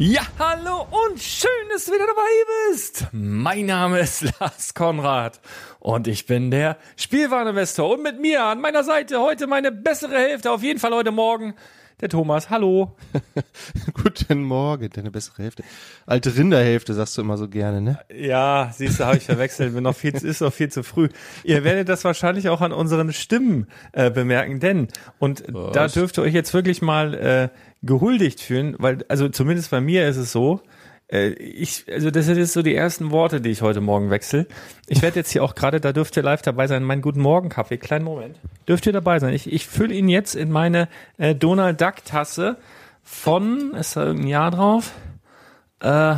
Ja, hallo und schön, dass du wieder dabei bist. Mein Name ist Lars Konrad und ich bin der Spielwareninvestor und mit mir an meiner Seite heute meine bessere Hälfte, auf jeden Fall heute Morgen, der Thomas. Hallo. Guten Morgen, deine bessere Hälfte. Alte Rinderhälfte sagst du immer so gerne, ne? Ja, siehst du, habe ich verwechselt. Bin noch viel, ist noch viel zu früh. Ihr werdet das wahrscheinlich auch an unseren Stimmen äh, bemerken, denn und Was? da dürft ihr euch jetzt wirklich mal äh, gehuldigt fühlen, weil, also zumindest bei mir ist es so, ich, also das sind jetzt so die ersten Worte, die ich heute Morgen wechsle. Ich werde jetzt hier auch gerade, da dürft ihr live dabei sein, mein Guten Morgen Kaffee, kleinen Moment. Dürft ihr dabei sein. Ich, ich fülle ihn jetzt in meine äh, Donald Duck Tasse von, ist da irgendein Jahr drauf? Äh,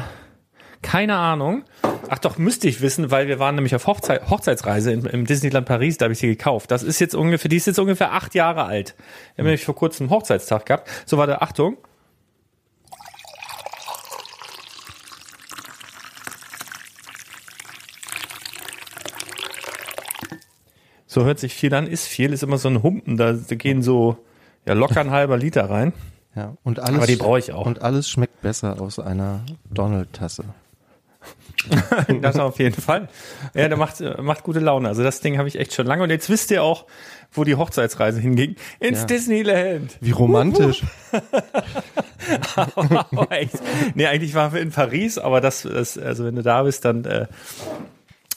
keine Ahnung. Ach doch, müsste ich wissen, weil wir waren nämlich auf Hochzeit, Hochzeitsreise im, im Disneyland Paris, da habe ich sie gekauft. Das ist jetzt ungefähr, die ist jetzt ungefähr acht Jahre alt. Wir haben nämlich vor kurzem Hochzeitstag gehabt. So, war der Achtung. So hört sich viel an, ist viel, ist immer so ein Humpen, da gehen so ja locker ein halber Liter rein. Ja, und alles, Aber die brauche ich auch. Und alles schmeckt besser aus einer Donald-Tasse. das auf jeden Fall. Ja, der macht, macht gute Laune. Also das Ding habe ich echt schon lange. Und jetzt wisst ihr auch, wo die Hochzeitsreise hinging. Ins ja. Disneyland. Wie romantisch. nee, eigentlich waren wir in Paris, aber das, das, also wenn du da bist, dann äh,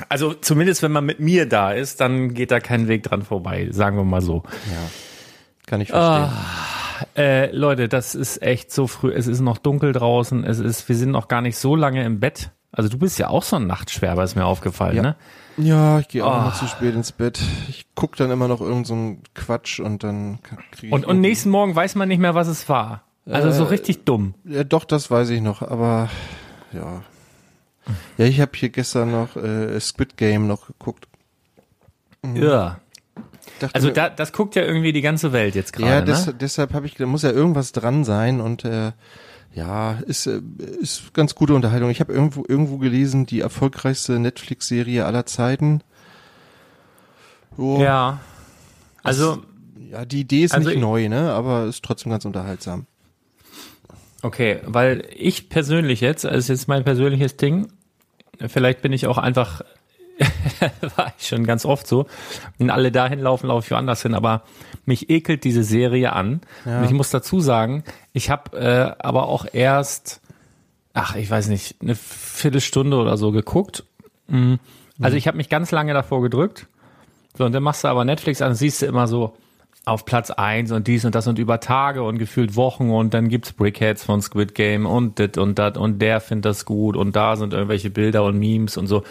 Also zumindest wenn man mit mir da ist, dann geht da kein Weg dran vorbei, sagen wir mal so. Ja. Kann ich verstehen. Äh, Leute, das ist echt so früh. Es ist noch dunkel draußen. Es ist, wir sind noch gar nicht so lange im Bett. Also du bist ja auch so ein Nachtschwärmer, ist mir aufgefallen, Ja. ne? Ja, ich gehe auch Oh. immer zu spät ins Bett. Ich guck dann immer noch irgend so einen Quatsch und dann kriege ich. Und, und nächsten Morgen weiß man nicht mehr, was es war. Also so Äh, richtig dumm. Ja, doch, das weiß ich noch, aber ja. Ja, ich habe hier gestern noch äh, Squid Game noch geguckt. Ja. Dachte Also mir- da, das guckt ja irgendwie die ganze Welt jetzt ja, gerade, des, ne? deshalb habe ich, da muss ja irgendwas dran sein und äh, ja, ist äh, ist ganz gute Unterhaltung. Ich habe irgendwo irgendwo gelesen, die erfolgreichste Netflix-Serie aller Zeiten. Oh, Ja. Also, ja, die Idee ist Also nicht ich- neu, ne, aber ist trotzdem ganz unterhaltsam. Okay, weil ich persönlich jetzt, also jetzt mein persönliches Ding, vielleicht bin ich auch einfach, war ich schon ganz oft so, wenn alle dahin laufen, laufe ich woanders hin, aber mich ekelt diese Serie an. Ja. Und ich muss dazu sagen, ich habe äh, aber auch erst, ach, ich weiß nicht, eine Viertelstunde oder so geguckt. Mhm. Also ich habe mich ganz lange davor gedrückt. So, und dann machst du aber Netflix an, siehst du immer so auf Platz eins und dies und das und über Tage und gefühlt Wochen und dann gibt's Brickheads von Squid Game und dit und dat und der findet das gut und da sind irgendwelche Bilder und Memes und so.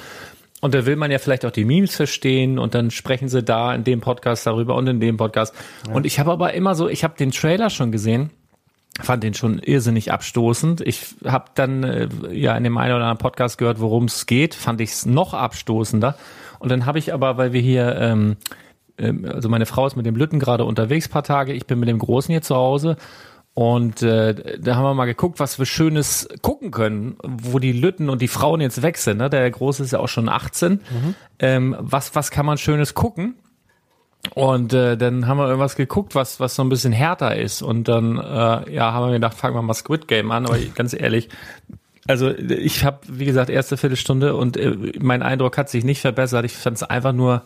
Und da will man ja vielleicht auch die Memes verstehen und dann sprechen sie da in dem Podcast darüber und in dem Podcast. Und ich habe aber immer so, ich habe den Trailer schon gesehen, fand den schon irrsinnig abstoßend. Ich habe dann äh, ja in dem einen oder anderen Podcast gehört, worum es geht, fand ich es noch abstoßender. Und dann habe ich aber, weil wir hier, ähm, ähm, also meine Frau ist mit dem Lütten gerade unterwegs paar Tage, ich bin mit dem Großen hier zu Hause. Und äh, da haben wir mal geguckt, was wir Schönes gucken können, wo die Lütten und die Frauen jetzt weg sind. Ne? Der Große ist ja auch schon 18. Ähm, was, was kann man Schönes gucken? Und äh, dann haben wir irgendwas geguckt, was was so ein bisschen härter ist. Und dann äh, ja, haben wir gedacht, fangen wir mal Squid Game an. Aber ich- ganz ehrlich, also ich habe, wie gesagt, erste Viertelstunde und äh, mein Eindruck hat sich nicht verbessert. Ich fand es einfach nur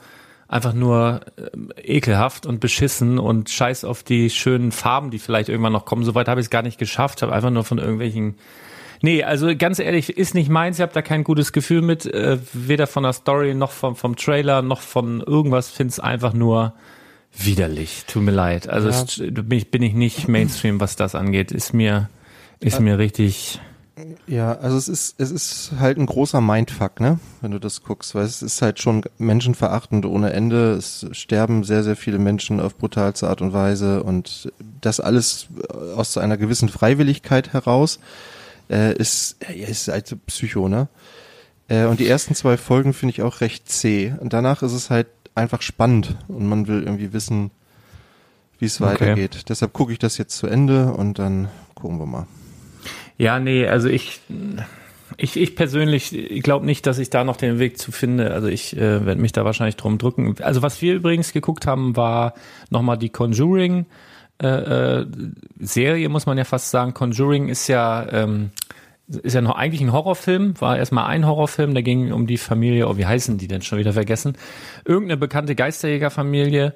einfach nur ähm, ekelhaft und beschissen und scheiß auf die schönen Farben, die vielleicht irgendwann noch kommen. Soweit habe ich es gar nicht geschafft. Habe einfach nur von irgendwelchen Nee, also ganz ehrlich, ist nicht meins. Ich habe da kein gutes Gefühl mit, äh, weder von der Story noch vom, vom Trailer noch von irgendwas. Finde es einfach nur widerlich. Tut mir leid. Also Ja. es, bin, ich, bin ich nicht Mainstream, was das angeht. Ist mir ist mir richtig. Ja, also es ist, es ist halt ein großer Mindfuck, ne, wenn du das guckst, weil es ist halt schon menschenverachtend ohne Ende. Es sterben sehr, sehr viele Menschen auf brutalste Art und Weise und das alles aus einer gewissen Freiwilligkeit heraus äh, ist, ist halt Psycho, ne? Äh, und die ersten zwei Folgen finde ich auch recht zäh. Und danach ist es halt einfach spannend und man will irgendwie wissen, wie es Okay. weitergeht. Deshalb gucke ich das jetzt zu Ende und dann gucken wir mal. Ja, nee, also ich, ich, ich persönlich glaube nicht, dass ich da noch den Weg zu finde. Also ich äh, werde mich da wahrscheinlich drum drücken. Also was wir übrigens geguckt haben, war nochmal die Conjuring äh, äh, Serie, muss man ja fast sagen. Conjuring ist ja ähm, ist ja noch eigentlich ein Horrorfilm, war erstmal ein Horrorfilm, der ging um die Familie, oh, wie heißen die denn schon wieder vergessen? Irgendeine bekannte Geisterjägerfamilie.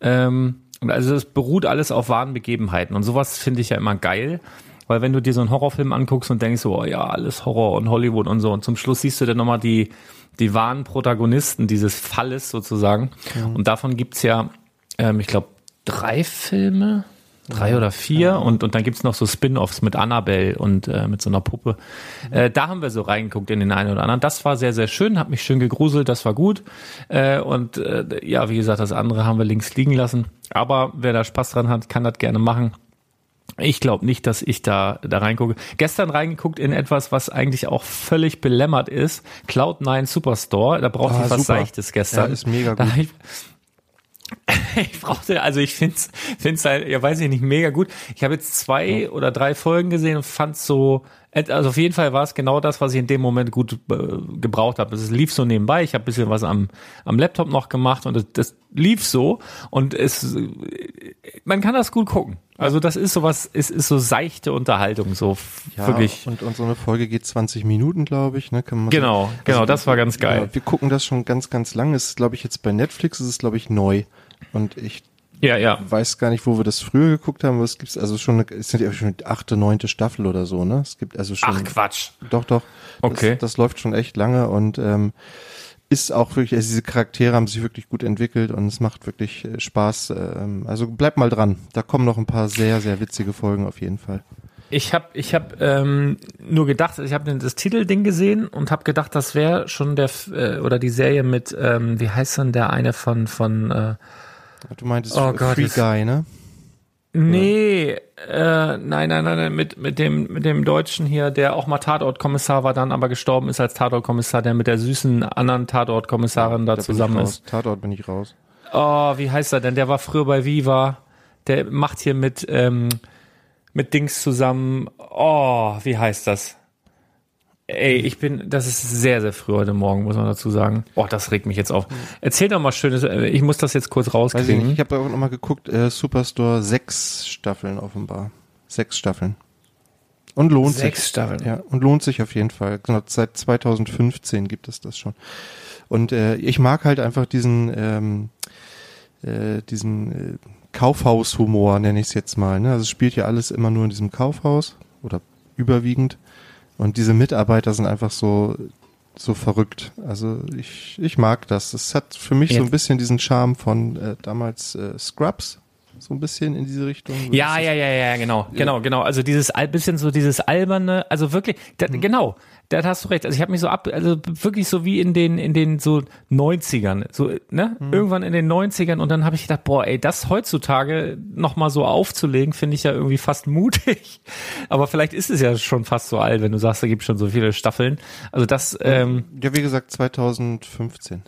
Ähm, also es beruht alles auf wahren Begebenheiten und sowas finde ich ja immer geil. Weil wenn du dir so einen Horrorfilm anguckst und denkst so, oh ja, alles Horror und Hollywood und so, und zum Schluss siehst du dann nochmal die, die wahren Protagonisten dieses Falles sozusagen. Und davon gibt's ja, ähm, ich glaube, drei Filme, drei oder vier, und, und dann gibt's noch so Spin-offs mit Annabelle und äh, mit so einer Puppe. Äh, da haben wir so reingeguckt in den einen oder anderen. Das war sehr, sehr schön, hat mich schön gegruselt, das war gut. Äh, und äh, ja, wie gesagt, das andere haben wir links liegen lassen. Aber wer da Spaß dran hat, kann das gerne machen. Ich glaube nicht, dass ich da, da reingucke. Gestern reingeguckt in etwas, was eigentlich auch völlig belämmert ist. Cloud9 Superstore. Da brauchte Ah, ich was super. Seichtes gestern. Ja, ist mega gut. Ich, ich brauchte, also ich find's, find's halt, ja weiß ich nicht, mega gut. Ich habe jetzt zwei oder drei Folgen gesehen und fand's so, also auf jeden Fall war es genau das, was ich in dem Moment gut äh, gebraucht habe. Es lief so nebenbei, ich habe ein bisschen was am, am Laptop noch gemacht und das, das lief so und es, äh, man kann das gut gucken. Also das ist sowas, es ist so seichte Unterhaltung, so Ja, wirklich. Und, und so eine Folge geht 20 Minuten, glaube ich. Ne? Kann man Genau, genau, das war ganz geil. Ja, wir gucken das schon ganz, ganz lang. Ist, glaube ich, jetzt bei Netflix ist es, glaube ich, neu. Und ich Ja, ja. weiß gar nicht, wo wir das früher geguckt haben. aber Es gibt's also schon, es sind ja schon die achte, neunte Staffel oder so, ne? Es gibt also schon. Ach Quatsch. Doch, doch. Okay. Das, das läuft schon echt lange und ähm, ist auch wirklich, also diese Charaktere haben sich wirklich gut entwickelt und es macht wirklich äh, Spaß. Ähm, also bleib mal dran. Da kommen noch ein paar sehr, sehr witzige Folgen auf jeden Fall. Ich habe ich hab, ähm, nur gedacht, ich habe das Titelding gesehen und habe gedacht, das wäre schon der äh, oder die Serie mit, ähm, wie heißt denn der eine von von äh, Du meintest Oh Gott, Free Guy, ne? Nee, äh, nein, nein, nein, nein, mit, mit dem, mit dem Deutschen hier, der auch mal Tatortkommissar war, dann aber gestorben ist als Tatortkommissar, der mit der süßen anderen Tatortkommissarin da bin zusammen ist. Tatort bin ich raus. Oh, wie heißt er denn? Der war früher bei Viva. Der macht hier mit, ähm, mit Dings zusammen. Oh, wie heißt das? Ey, ich bin, das ist sehr, sehr früh heute Morgen, muss man dazu sagen. Oh, das regt mich jetzt auf. Erzähl doch mal Schönes, äh, ich muss das jetzt kurz Weiß ich rauskriegen. Ich habe auch nochmal geguckt, äh, Superstore sechs Staffeln offenbar. Sechs Staffeln. Und lohnt Sechs sich. Staffeln. Ja, und lohnt sich auf jeden Fall. Genau, seit 2015 gibt es das schon. Und äh, ich mag halt einfach diesen, ähm, äh, diesen äh, Kaufhaushumor, nenne ich es jetzt mal. Ne? Also es spielt ja alles immer nur in diesem Kaufhaus oder überwiegend. Und diese Mitarbeiter sind einfach so so verrückt. Also ich, ich mag das. Es hat für mich so ein Jetzt- bisschen diesen Charme von äh, damals äh, Scrubs. So ein bisschen in diese Richtung. Ja, ja, ja, ja, genau, genau, genau. Also dieses bisschen so dieses alberne, also wirklich, da, Mhm. genau, da hast du recht. Also ich habe mich so ab, also wirklich so wie in den in den so 90ern, so ne, Mhm. irgendwann in den 90ern und dann habe ich gedacht, boah, ey, das heutzutage noch mal so aufzulegen, finde ich ja irgendwie fast mutig. Aber vielleicht ist es ja schon fast so alt, wenn du sagst, da gibt schon so viele Staffeln. Also das ähm, Ja, wie gesagt, 2015.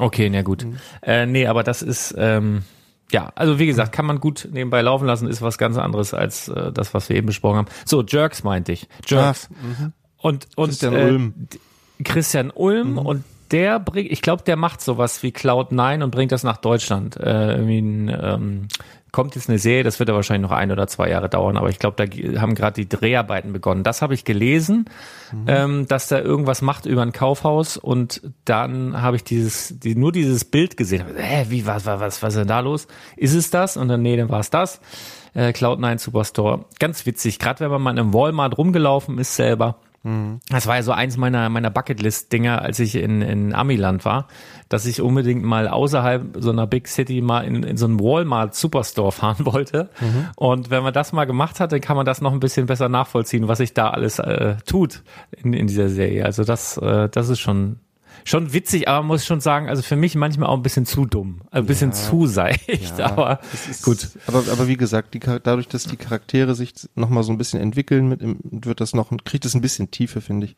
Okay, na gut. Mhm. Äh, nee, aber das ist, ähm, ja, also wie gesagt, kann man gut nebenbei laufen lassen, ist was ganz anderes als äh, das, was wir eben besprochen haben. So, Jerks meinte ich. Jerks. Und, und Christian äh, Ulm. Christian Ulm und der bringt, ich glaube, der macht sowas wie Cloud9 und bringt das nach Deutschland. Äh, irgendwie ein, ähm, kommt jetzt eine Serie, das wird ja wahrscheinlich noch ein oder zwei Jahre dauern, aber ich glaube, da haben gerade die Dreharbeiten begonnen. Das habe ich gelesen, ähm, dass da irgendwas macht über ein Kaufhaus und dann habe ich dieses, die, nur dieses Bild gesehen. Hä, wie, was, was, was, was ist denn da los? Ist es das? Und dann, nee, dann war es das. Äh, Cloud9 Superstore. Ganz witzig, gerade wenn man mal im Walmart rumgelaufen ist selber. Das war ja so eins meiner, meiner Bucketlist-Dinger, als ich in, in Amiland war, dass ich unbedingt mal außerhalb so einer Big City mal in, in so einen Walmart Superstore fahren wollte. Und wenn man das mal gemacht hat, dann kann man das noch ein bisschen besser nachvollziehen, was sich da alles äh, tut in, in dieser Serie. Also das, äh, das ist schon, schon witzig, aber muss schon sagen, also für mich manchmal auch ein bisschen zu dumm, also ein bisschen zu seicht, aber gut. Aber, aber wie gesagt, die, dadurch, dass die Charaktere sich nochmal so ein bisschen entwickeln, mit, wird das noch, kriegt es ein bisschen Tiefe, finde ich.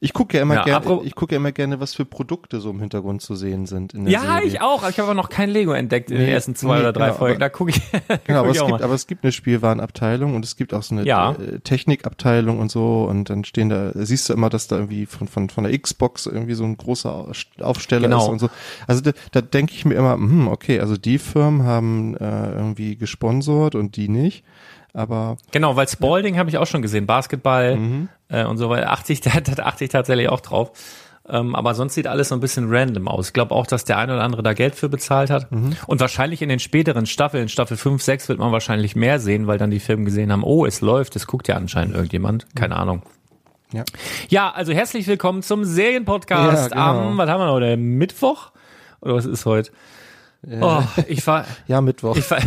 Ich gucke ja immer Ja, gerne, ich gucke ja immer gerne, was für Produkte so im Hintergrund zu sehen sind. Ja, Serie. ich auch, aber ich habe aber noch kein Lego entdeckt in den Nee, ersten zwei nee, oder drei genau, Folgen. aber- Da gucke ich, Genau, guck aber ich es, gibt, mal. aber es gibt eine Spielwarenabteilung und es gibt auch so eine Ja. äh, Technikabteilung und so und dann stehen da, siehst du immer, dass da irgendwie von, von, von der Xbox irgendwie so ein großer Aufsteller Genau. ist und so. Also da, da denke ich mir immer, hm, okay, also die Firmen haben äh, irgendwie gesponsort und die nicht. Aber Genau, weil Spalding habe ich auch schon gesehen, Basketball Mhm. Äh, und so, weil 80, da, da achte ich tatsächlich auch drauf. Ähm, aber sonst sieht alles so ein bisschen random aus. Ich glaube auch, dass der eine oder andere da Geld für bezahlt hat. Mhm. Und wahrscheinlich in den späteren Staffeln, Staffel 5, 6, wird man wahrscheinlich mehr sehen, weil dann die Firmen gesehen haben, oh, es läuft, es guckt ja anscheinend irgendjemand. Keine Ahnung. ja. Ja, also herzlich willkommen zum Serienpodcast Ja, genau. am, was haben wir heute, Mittwoch? Oder was ist heute? Oh, ich war, Ja, Mittwoch. ich war,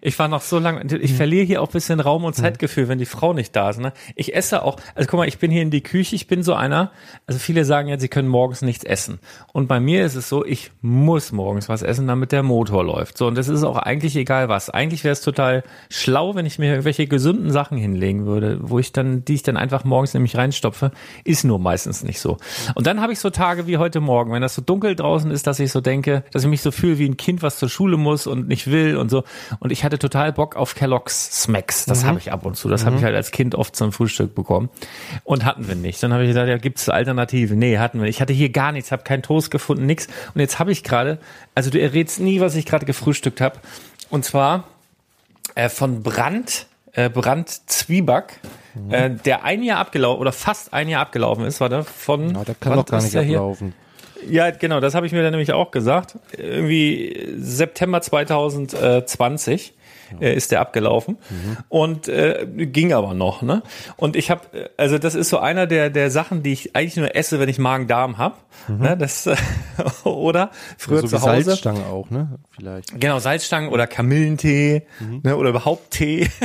ich war noch so lange, ich verliere hier auch ein bisschen Raum und Zeitgefühl, wenn die Frau nicht da ist. Ne? Ich esse auch, also guck mal, ich bin hier in die Küche, ich bin so einer, also viele sagen ja, sie können morgens nichts essen. Und bei mir ist es so, ich muss morgens was essen, damit der Motor läuft. So, und das ist auch eigentlich egal was. Eigentlich wäre es total schlau, wenn ich mir irgendwelche gesunden Sachen hinlegen würde, wo ich dann, die ich dann einfach morgens nämlich reinstopfe, ist nur meistens nicht so. Und dann habe ich so Tage wie heute Morgen, wenn das so dunkel draußen ist, dass ich so denke, dass ich mich so fühle wie ein Kind, was zur Schule muss und nicht will und so. Und ich hatte total Bock auf Kellogg's Smacks. Das habe ich ab und zu. Das habe ich halt als Kind oft zum Frühstück bekommen. Und hatten wir nicht. Dann habe ich gesagt, ja, gibt's Alternativen? Nee, hatten wir nicht. Ich hatte hier gar nichts, habe keinen Toast gefunden, nix. Und jetzt habe ich gerade, also du errätst nie, was ich gerade gefrühstückt habe. Und zwar äh, von Brand, äh, Brand Zwieback, äh, der ein Jahr abgelaufen oder fast ein Jahr abgelaufen ist, warte, von Ja, der kann doch gar nicht der hier? Ja, genau, das habe ich mir dann nämlich auch gesagt. Irgendwie September 2020. äh, ist der abgelaufen und äh, ging aber noch. Ne? Und ich habe, also das ist so einer der der Sachen, die ich eigentlich nur esse, wenn ich Magen-Darm hab. Ne? Das äh, oder früher so zu Hause. Salzstangen auch, ne? Vielleicht. Genau, Salzstangen oder Kamillentee ne, oder überhaupt Tee.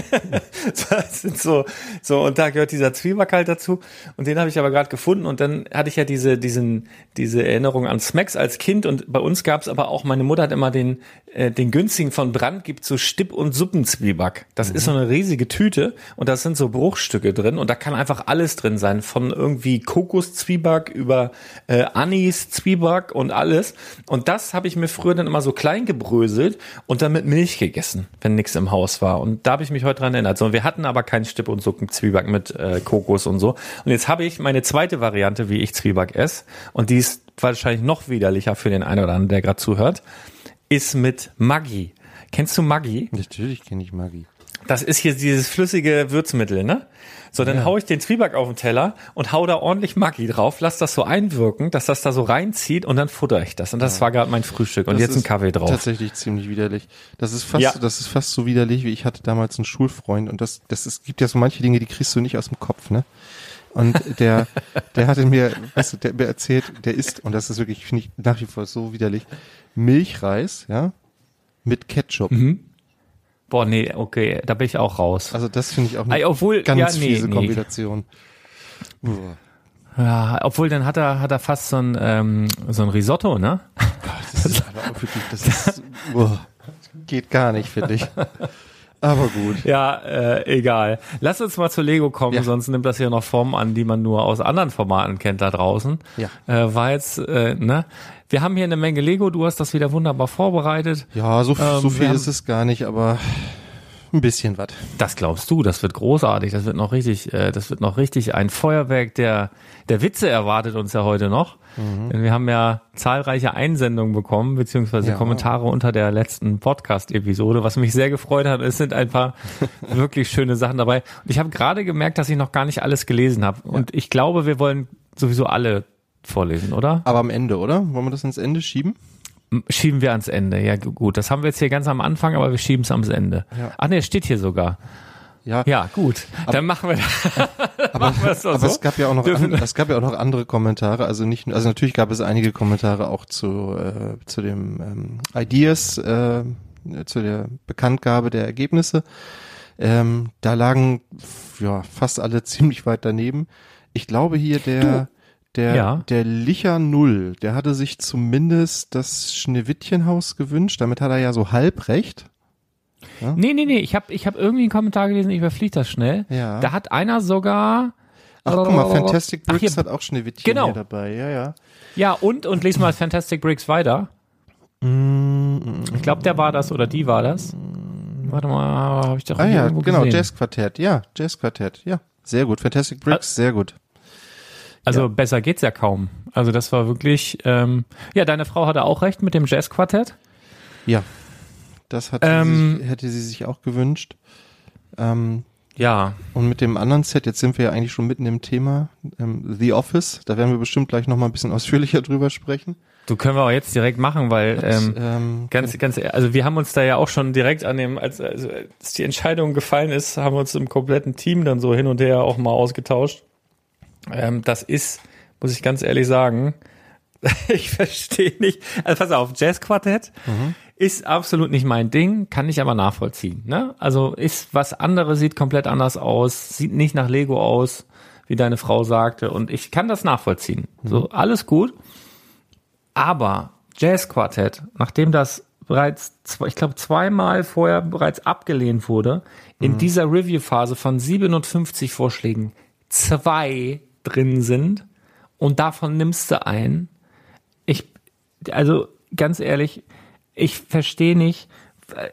das sind so, so, und da gehört dieser Zwieback halt dazu. Und den habe ich aber gerade gefunden. Und dann hatte ich ja diese, diesen, diese Erinnerung an Smacks als Kind. Und bei uns gab es aber auch, meine Mutter hat immer den, äh, den günstigen von Brand, gibt so Stipp- und Suppenzwieback. Das ist so eine riesige Tüte und da sind so Bruchstücke drin und da kann einfach alles drin sein. Von irgendwie Kokoszwieback über äh, Anis-Zwieback und alles. Und das habe ich mir früher dann immer so klein gebröselt und dann mit Milch gegessen, wenn nichts im Haus war. Und da habe ich mich heute dran erinnert. So, wir hatten aber keinen Stipp- und Suppenzwieback mit äh, Kokos und so. Und jetzt habe ich meine zweite Variante, wie ich Zwieback esse. Und die ist wahrscheinlich noch widerlicher für den einen oder anderen, der gerade zuhört, ist mit Maggi. Kennst du Maggi? Natürlich kenne ich Maggi. Das ist hier dieses flüssige Würzmittel, ne? So, dann hau ich den Zwieback auf den Teller und hau da ordentlich Maggi drauf, lass das so einwirken, dass das da so reinzieht und dann futter ich das. Und das war gerade mein Frühstück und Das jetzt ein Kaffee drauf. Tatsächlich ziemlich widerlich. Das ist fast, Ja. das ist fast so widerlich, wie ich hatte damals einen Schulfreund und das, das ist, gibt ja so manche Dinge, die kriegst du nicht aus dem Kopf, ne? Und der, der hatte mir, weißt du, der mir erzählt, der isst, und das ist wirklich, finde ich, nach wie vor so widerlich, Milchreis, ja, mit Ketchup. Mhm. Boah, nee, okay, da bin ich auch raus. Also das finde ich auch eine Ey, obwohl- ganz ja, nee, fiese nee. Kombination. Uah. Ja, obwohl dann hat er, hat er fast so ein, ähm, so ein Risotto, ne? Das ist aber auch wirklich, das ist, uah, geht gar nicht, finde ich. Aber gut. Ja, äh, egal. Lass uns mal zu Lego kommen, Ja. sonst nimmt das hier noch Formen an, die man nur aus anderen Formaten kennt da draußen. Ja. Äh, war jetzt, äh, ne? Wir haben hier eine Menge Lego, du hast das wieder wunderbar vorbereitet. Ja, so, Ähm, so viel haben- ist es gar nicht, aber ein bisschen was. Das glaubst du, das wird großartig, das wird noch richtig, äh, das wird noch richtig ein Feuerwerk der, der Witze erwartet uns ja heute noch. Denn wir haben ja zahlreiche Einsendungen bekommen, beziehungsweise Ja. Kommentare unter der letzten Podcast-Episode, was mich sehr gefreut hat. Es sind ein paar wirklich schöne Sachen dabei. Und ich habe gerade gemerkt, dass ich noch gar nicht alles gelesen habe. Und ich glaube, wir wollen sowieso alle vorlesen, oder? Aber am Ende, oder? Wollen wir das ins Ende schieben? Schieben wir ans Ende. Ja, gu- gut. Das haben wir jetzt hier ganz am Anfang, aber wir schieben es ans Ende. Ja. Ach es steht hier sogar. Ja, Ja, gut. Dann machen wir aber, machen aber so. es gab ja auch noch Dürfen- an, es gab ja auch noch andere Kommentare, also nicht also natürlich gab es einige Kommentare auch zu äh, zu dem ähm, Ideas äh, zu der Bekanntgabe der Ergebnisse. Ähm, da lagen ja fast alle ziemlich weit daneben. Ich glaube hier der der Ja. der Licher Null, der hatte sich zumindest das Schneewittchenhaus gewünscht. Damit hat er ja so halb recht. Nee, nee, nee, ich habe ich hab irgendwie einen Kommentar gelesen, ich überfliege das schnell. Ja. Da hat einer sogar Ach guck mal, Fantastic Ach, Bricks hier- hat auch Schneewittchen Genau. hier dabei. Ja, ja. Ja, und und les mal Fantastic Bricks weiter. Ich glaube, der war das oder die war das. Warte mal, habe ich doch Ah ja, genau, gesehen. Jazzquartett, ja, Jazzquartett, ja. Sehr gut. Fantastic Bricks, sehr gut. Also besser geht's ja kaum. Also das war wirklich ähm, ja, deine Frau hatte auch recht mit dem Jazzquartett. Ja. Das hat Ähm, sie sich, hätte sie sich auch gewünscht. Ähm, Ja, und mit dem anderen Set, jetzt sind wir ja eigentlich schon mitten im Thema, ähm, The Office, da werden wir bestimmt gleich nochmal ein bisschen ausführlicher drüber sprechen. du können wir auch jetzt direkt machen, weil ähm, ähm, Ganz, ganz, also wir haben uns da ja auch schon direkt an dem, als, also als die Entscheidung gefallen ist, haben wir uns im kompletten Team dann so hin und her auch mal ausgetauscht. Ähm, das ist, muss ich ganz ehrlich sagen, ich verstehe nicht. Also pass auf, Jazzquartett ist absolut nicht mein Ding, kann ich aber nachvollziehen. Ne? Also ist was anderes, sieht komplett anders aus, sieht nicht nach Lego aus, wie deine Frau sagte. Und ich kann das nachvollziehen. So, alles gut. Aber Jazzquartett, nachdem das bereits, ich glaube, zweimal vorher bereits abgelehnt wurde, in dieser Review-Phase von 57 Vorschlägen zwei drin sind und davon nimmst du ein. Ich, also ganz ehrlich, ich verstehe nicht,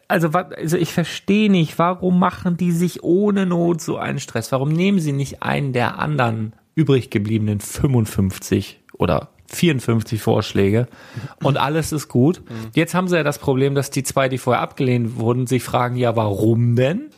also, also ich verstehe nicht, warum machen die sich ohne Not so einen Stress? Warum nehmen sie nicht einen der anderen übrig gebliebenen 55 oder 54 Vorschläge und alles ist gut. Jetzt haben sie ja das Problem, dass die zwei, die vorher abgelehnt wurden, sich fragen, ja, warum denn?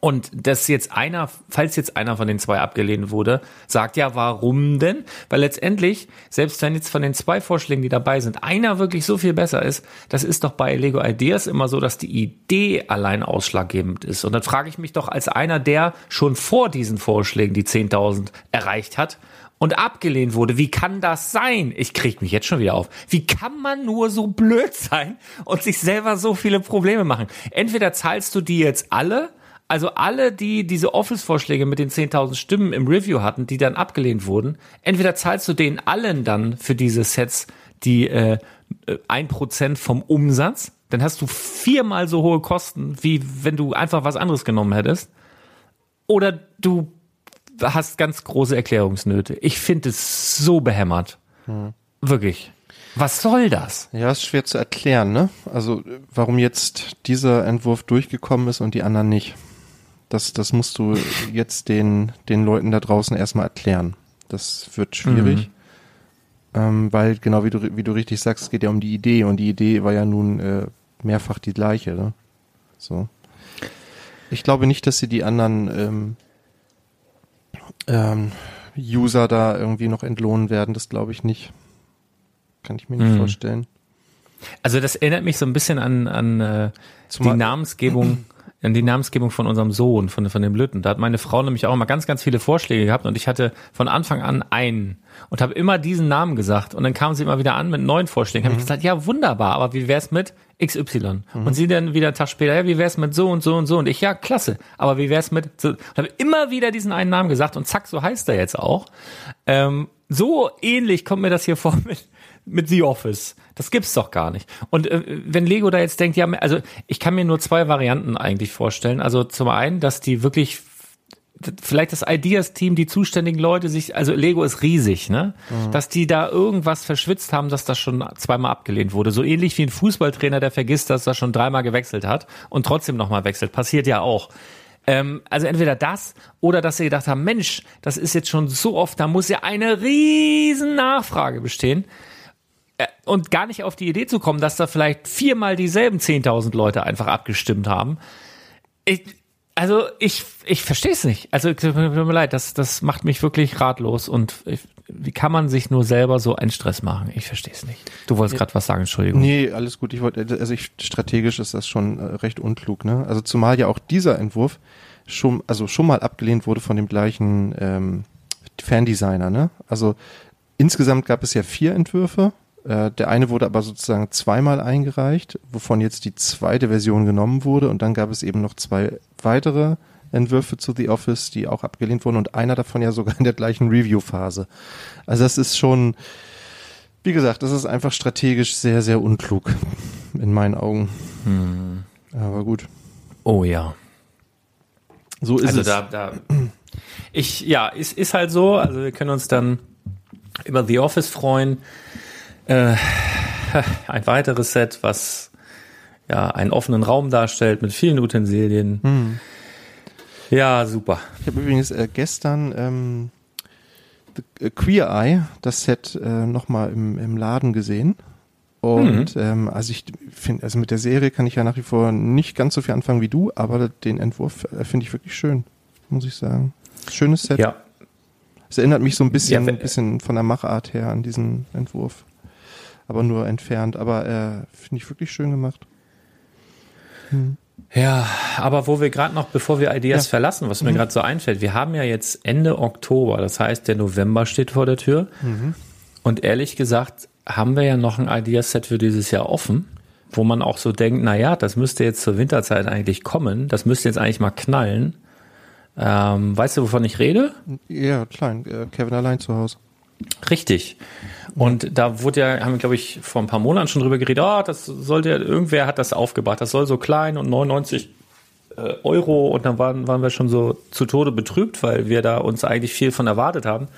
Und dass jetzt einer, falls jetzt einer von den zwei abgelehnt wurde, sagt ja, warum denn? Weil letztendlich, selbst wenn jetzt von den zwei Vorschlägen, die dabei sind, einer wirklich so viel besser ist, das ist doch bei Lego Ideas immer so, dass die Idee allein ausschlaggebend ist. Und dann frage ich mich doch als einer, der schon vor diesen Vorschlägen die 10.000 erreicht hat, und abgelehnt wurde. Wie kann das sein? Ich krieg mich jetzt schon wieder auf. Wie kann man nur so blöd sein und sich selber so viele Probleme machen? Entweder zahlst du die jetzt alle also alle, die diese Office-Vorschläge mit den 10.000 Stimmen im Review hatten, die dann abgelehnt wurden, entweder zahlst du denen allen dann für diese Sets die äh, ein Prozent vom Umsatz, dann hast du viermal so hohe Kosten, wie wenn du einfach was anderes genommen hättest. Oder du hast ganz große Erklärungsnöte. Ich finde es so behämmert. Hm. Wirklich. Was soll das? Ja, ist schwer zu erklären, ne? Also, warum jetzt dieser Entwurf durchgekommen ist und die anderen nicht. Das, das musst du jetzt den, den Leuten da draußen erstmal erklären. Das wird schwierig. Mhm. Ähm, weil, genau wie du, wie du richtig sagst, es geht ja um die Idee und die Idee war ja nun äh, mehrfach die gleiche. Ne? So. Ich glaube nicht, dass sie die anderen ähm, ähm, User da irgendwie noch entlohnen werden. Das glaube ich nicht. Kann ich mir nicht mhm. vorstellen. Also das erinnert mich so ein bisschen an, an äh, die Namensgebung die Namensgebung von unserem Sohn, von, von dem Lütten. Da hat meine Frau nämlich auch immer ganz, ganz viele Vorschläge gehabt und ich hatte von Anfang an einen und habe immer diesen Namen gesagt und dann kam sie immer wieder an mit neuen Vorschlägen. Mhm. Habe ich gesagt, ja wunderbar, aber wie wär's mit XY? Mhm. Und sie dann wieder einen Tag später, ja wie wär's mit so und so und so und ich, ja klasse, aber wie wär's mit so? Und habe immer wieder diesen einen Namen gesagt und zack, so heißt er jetzt auch. Ähm, so ähnlich kommt mir das hier vor mit mit The Office. Das gibt's doch gar nicht. Und äh, wenn Lego da jetzt denkt, ja, also ich kann mir nur zwei Varianten eigentlich vorstellen. Also zum einen, dass die wirklich vielleicht das Ideas-Team, die zuständigen Leute sich, also Lego ist riesig, ne? Mhm. Dass die da irgendwas verschwitzt haben, dass das schon zweimal abgelehnt wurde. So ähnlich wie ein Fußballtrainer, der vergisst, dass er schon dreimal gewechselt hat und trotzdem nochmal wechselt. Passiert ja auch. Ähm, also entweder das oder dass sie gedacht haben, Mensch, das ist jetzt schon so oft, da muss ja eine riesen Nachfrage bestehen. Äh, und gar nicht auf die Idee zu kommen, dass da vielleicht viermal dieselben 10.000 Leute einfach abgestimmt haben. Ich, also ich, ich verstehe es nicht. Also tut mir leid, das, das macht mich wirklich ratlos und ich, wie kann man sich nur selber so einen Stress machen? Ich verstehe es nicht. Du wolltest gerade was sagen, Entschuldigung. Nee, alles gut. Ich wollte, also ich, strategisch ist das schon äh, recht unklug, ne? Also zumal ja auch dieser Entwurf schon, also schon mal abgelehnt wurde von dem gleichen ähm, Fandesigner, ne? Also insgesamt gab es ja vier Entwürfe äh, der eine wurde aber sozusagen zweimal eingereicht, wovon jetzt die zweite Version genommen wurde und dann gab es eben noch zwei weitere Entwürfe zu The Office, die auch abgelehnt wurden und einer davon ja sogar in der gleichen Review-Phase. Also das ist schon, wie gesagt, das ist einfach strategisch sehr, sehr unklug in meinen Augen. Hm. Aber gut. Oh ja. So ist also es. Da, da, ich, ja, ist, ist halt so. Also wir können uns dann über The Office freuen. Äh, ein weiteres Set, was ja einen offenen Raum darstellt mit vielen Utensilien. Hm. Ja, super. Ich habe übrigens äh, gestern ähm, The, äh, Queer Eye, das Set, äh, nochmal im, im Laden gesehen. Und mhm. ähm, also ich finde, also mit der Serie kann ich ja nach wie vor nicht ganz so viel anfangen wie du, aber den Entwurf äh, finde ich wirklich schön, muss ich sagen. Schönes Set. Ja. Es erinnert mich so ein bisschen, ja, ein bisschen von der Machart her an diesen Entwurf aber nur entfernt. Aber äh, finde ich wirklich schön gemacht. Hm. Ja, aber wo wir gerade noch, bevor wir Ideas ja. verlassen, was mir mhm. gerade so einfällt, wir haben ja jetzt Ende Oktober, das heißt, der November steht vor der Tür. Mhm. Und ehrlich gesagt, haben wir ja noch ein Ideaset für dieses Jahr offen, wo man auch so denkt, na ja, das müsste jetzt zur Winterzeit eigentlich kommen, das müsste jetzt eigentlich mal knallen. Ähm, weißt du, wovon ich rede? Ja, klein, äh, Kevin allein zu Hause. Richtig. Und da wurde ja, haben wir, glaube ich, vor ein paar Monaten schon drüber geredet, oh, das sollte, irgendwer hat das aufgebracht, das soll so klein und 99 äh, Euro und dann waren, waren wir schon so zu Tode betrübt, weil wir da uns eigentlich viel von erwartet haben.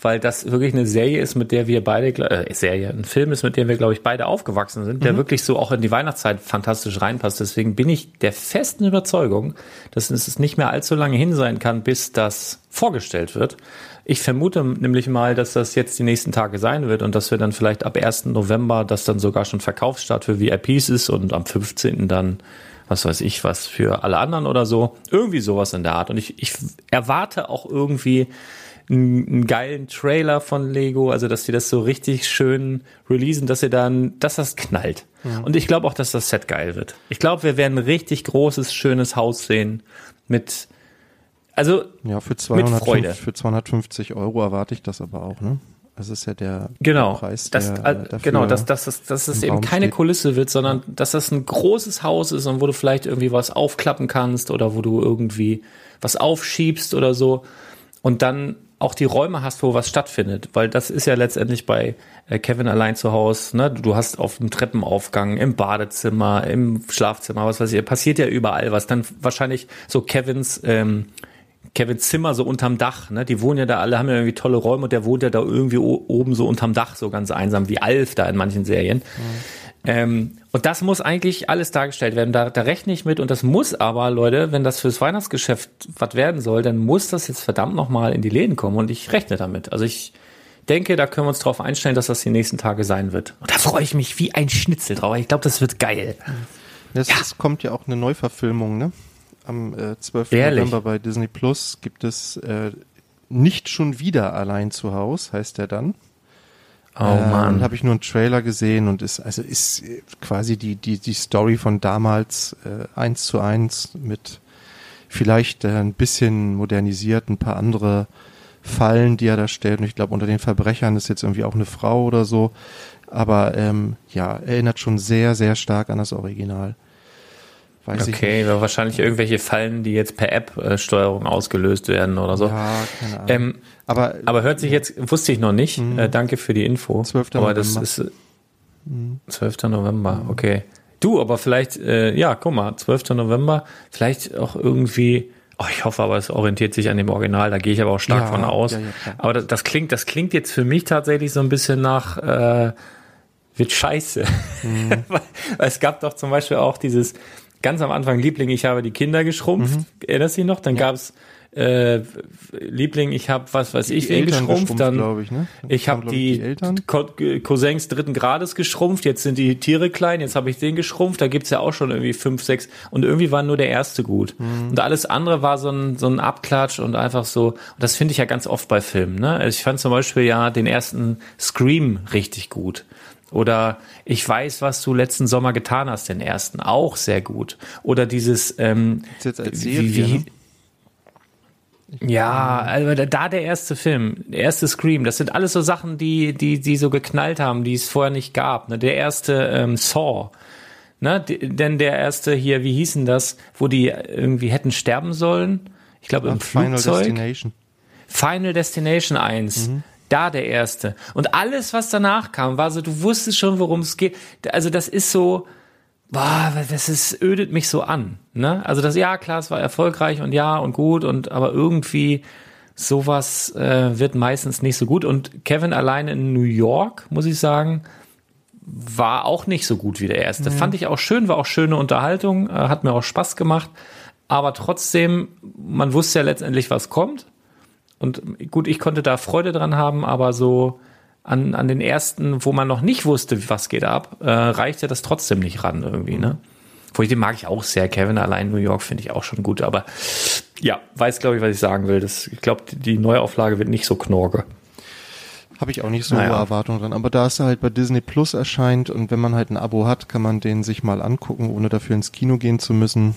Weil das wirklich eine Serie ist, mit der wir beide, äh, Serie, ein Film ist, mit dem wir, glaube ich, beide aufgewachsen sind, der mhm. wirklich so auch in die Weihnachtszeit fantastisch reinpasst. Deswegen bin ich der festen Überzeugung, dass es nicht mehr allzu lange hin sein kann, bis das vorgestellt wird. Ich vermute nämlich mal, dass das jetzt die nächsten Tage sein wird und dass wir dann vielleicht ab 1. November das dann sogar schon Verkaufsstart für VIPs ist und am 15. dann was weiß ich, was für alle anderen oder so. Irgendwie sowas in der Art. Und ich, ich erwarte auch irgendwie einen, einen geilen Trailer von Lego, also dass sie das so richtig schön releasen, dass sie dann, dass das knallt. Ja. Und ich glaube auch, dass das Set geil wird. Ich glaube, wir werden ein richtig großes, schönes Haus sehen mit, also ja, für 250, für 250 Euro erwarte ich das aber auch, ne? Das ist ja der genau, Preis, der das, genau, dass, dass, dass, dass es eben keine steht. Kulisse wird, sondern dass das ein großes Haus ist und wo du vielleicht irgendwie was aufklappen kannst oder wo du irgendwie was aufschiebst oder so und dann auch die Räume hast, wo was stattfindet, weil das ist ja letztendlich bei äh, Kevin allein zu Hause, ne? Du hast auf dem Treppenaufgang, im Badezimmer, im Schlafzimmer, was weiß ich, passiert ja überall was. Dann wahrscheinlich so Kevins ähm, Kevin Zimmer so unterm Dach, ne? Die wohnen ja da alle, haben ja irgendwie tolle Räume und der wohnt ja da irgendwie oben so unterm Dach, so ganz einsam, wie Alf da in manchen Serien. Mhm. Ähm, und das muss eigentlich alles dargestellt werden. Da, da rechne ich mit. Und das muss aber, Leute, wenn das fürs Weihnachtsgeschäft was werden soll, dann muss das jetzt verdammt nochmal in die Läden kommen. Und ich rechne damit. Also ich denke, da können wir uns darauf einstellen, dass das die nächsten Tage sein wird. Und da freue ich mich wie ein Schnitzel drauf. Ich glaube, das wird geil. Es, ja. kommt ja auch eine Neuverfilmung, ne? Am äh, 12. Ehrlich? November bei Disney Plus gibt es äh, nicht schon wieder allein zu Hause, heißt der dann. Oh äh, Mann. habe ich nur einen Trailer gesehen und ist also ist quasi die die die Story von damals äh, eins zu eins mit vielleicht äh, ein bisschen modernisiert, ein paar andere Fallen, die er da stellt. Und ich glaube, unter den Verbrechern ist jetzt irgendwie auch eine Frau oder so. Aber ähm, ja, erinnert schon sehr, sehr stark an das Original. Weiß okay, wahrscheinlich irgendwelche Fallen, die jetzt per App-Steuerung ausgelöst werden oder so. Ja, keine Ahnung. Ähm, aber, aber hört sich jetzt, wusste ich noch nicht. Mhm. Äh, danke für die Info. 12. Aber November. das ist 12. Mhm. November, okay. Du, aber vielleicht, äh, ja, guck mal, 12. November, vielleicht auch irgendwie, oh, ich hoffe aber, es orientiert sich an dem Original, da gehe ich aber auch stark ja, von aus. Ja, ja, aber das, das, klingt, das klingt jetzt für mich tatsächlich so ein bisschen nach, äh, wird scheiße. Mhm. weil, weil es gab doch zum Beispiel auch dieses, ganz am Anfang Liebling, ich habe die Kinder geschrumpft. Mhm. Erinnerst du dich noch? Dann ja. gab's äh, Liebling, ich habe was weiß ich wen geschrumpft, dann ich, ne? ich habe die, die Cousins dritten Grades geschrumpft, jetzt sind die Tiere klein, jetzt habe ich den geschrumpft, da gibt's ja auch schon irgendwie fünf, sechs und irgendwie war nur der erste gut. Mhm. Und alles andere war so ein, so ein Abklatsch und einfach so, und das finde ich ja ganz oft bei Filmen, ne? Also ich fand zum Beispiel ja den ersten Scream richtig gut. Oder ich weiß, was du letzten Sommer getan hast, den ersten, auch sehr gut. Oder dieses ähm, jetzt als Serie, wie, wie, ne? Ja, also da der erste Film, der erste Scream, das sind alles so Sachen, die, die, die so geknallt haben, die es vorher nicht gab. Ne? Der erste ähm, Saw, ne? denn der erste hier, wie hießen das, wo die irgendwie hätten sterben sollen? Ich glaube im Flugzeug. Final Destination. Final Destination 1. Mhm da der erste. Und alles, was danach kam, war so, du wusstest schon, worum es geht. Also das ist so, boah, das ist, ödet mich so an. Ne? Also das, ja, klar, es war erfolgreich und ja und gut und aber irgendwie sowas äh, wird meistens nicht so gut. Und Kevin alleine in New York, muss ich sagen, war auch nicht so gut wie der erste. Mhm. Fand ich auch schön, war auch schöne Unterhaltung, äh, hat mir auch Spaß gemacht. Aber trotzdem, man wusste ja letztendlich, was kommt. Und gut, ich konnte da Freude dran haben, aber so an, an den ersten, wo man noch nicht wusste, was geht ab, äh, reichte das trotzdem nicht ran irgendwie, ne? Wo ich den mag ich auch sehr. Kevin allein New York finde ich auch schon gut, aber ja, weiß glaube ich, was ich sagen will. Das, ich glaube, die Neuauflage wird nicht so knorke. Habe ich auch nicht so naja. hohe Erwartungen dran. Aber da es halt bei Disney Plus erscheint und wenn man halt ein Abo hat, kann man den sich mal angucken, ohne dafür ins Kino gehen zu müssen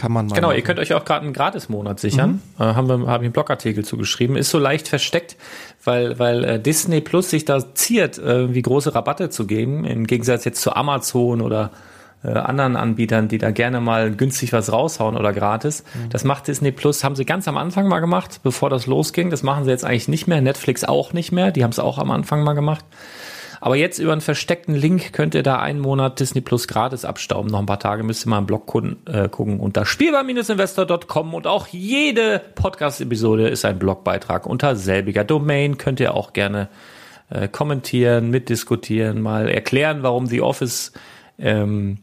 kann man mal. Genau, machen. ihr könnt euch auch gerade einen Gratismonat sichern. Mhm. Äh, haben wir, habe ich einen Blogartikel zugeschrieben. Ist so leicht versteckt, weil, weil äh, Disney Plus sich da ziert, äh, wie große Rabatte zu geben, im Gegensatz jetzt zu Amazon oder äh, anderen Anbietern, die da gerne mal günstig was raushauen oder gratis. Mhm. Das macht Disney Plus, haben sie ganz am Anfang mal gemacht, bevor das losging. Das machen sie jetzt eigentlich nicht mehr. Netflix auch nicht mehr. Die haben es auch am Anfang mal gemacht. Aber jetzt über einen versteckten Link könnt ihr da einen Monat Disney Plus gratis abstauben. Noch ein paar Tage müsst ihr mal im Blog gucken, äh, gucken unter spielbar-investor.com und auch jede Podcast-Episode ist ein Blogbeitrag unter selbiger Domain. Könnt ihr auch gerne äh, kommentieren, mitdiskutieren, mal erklären, warum The Office ähm,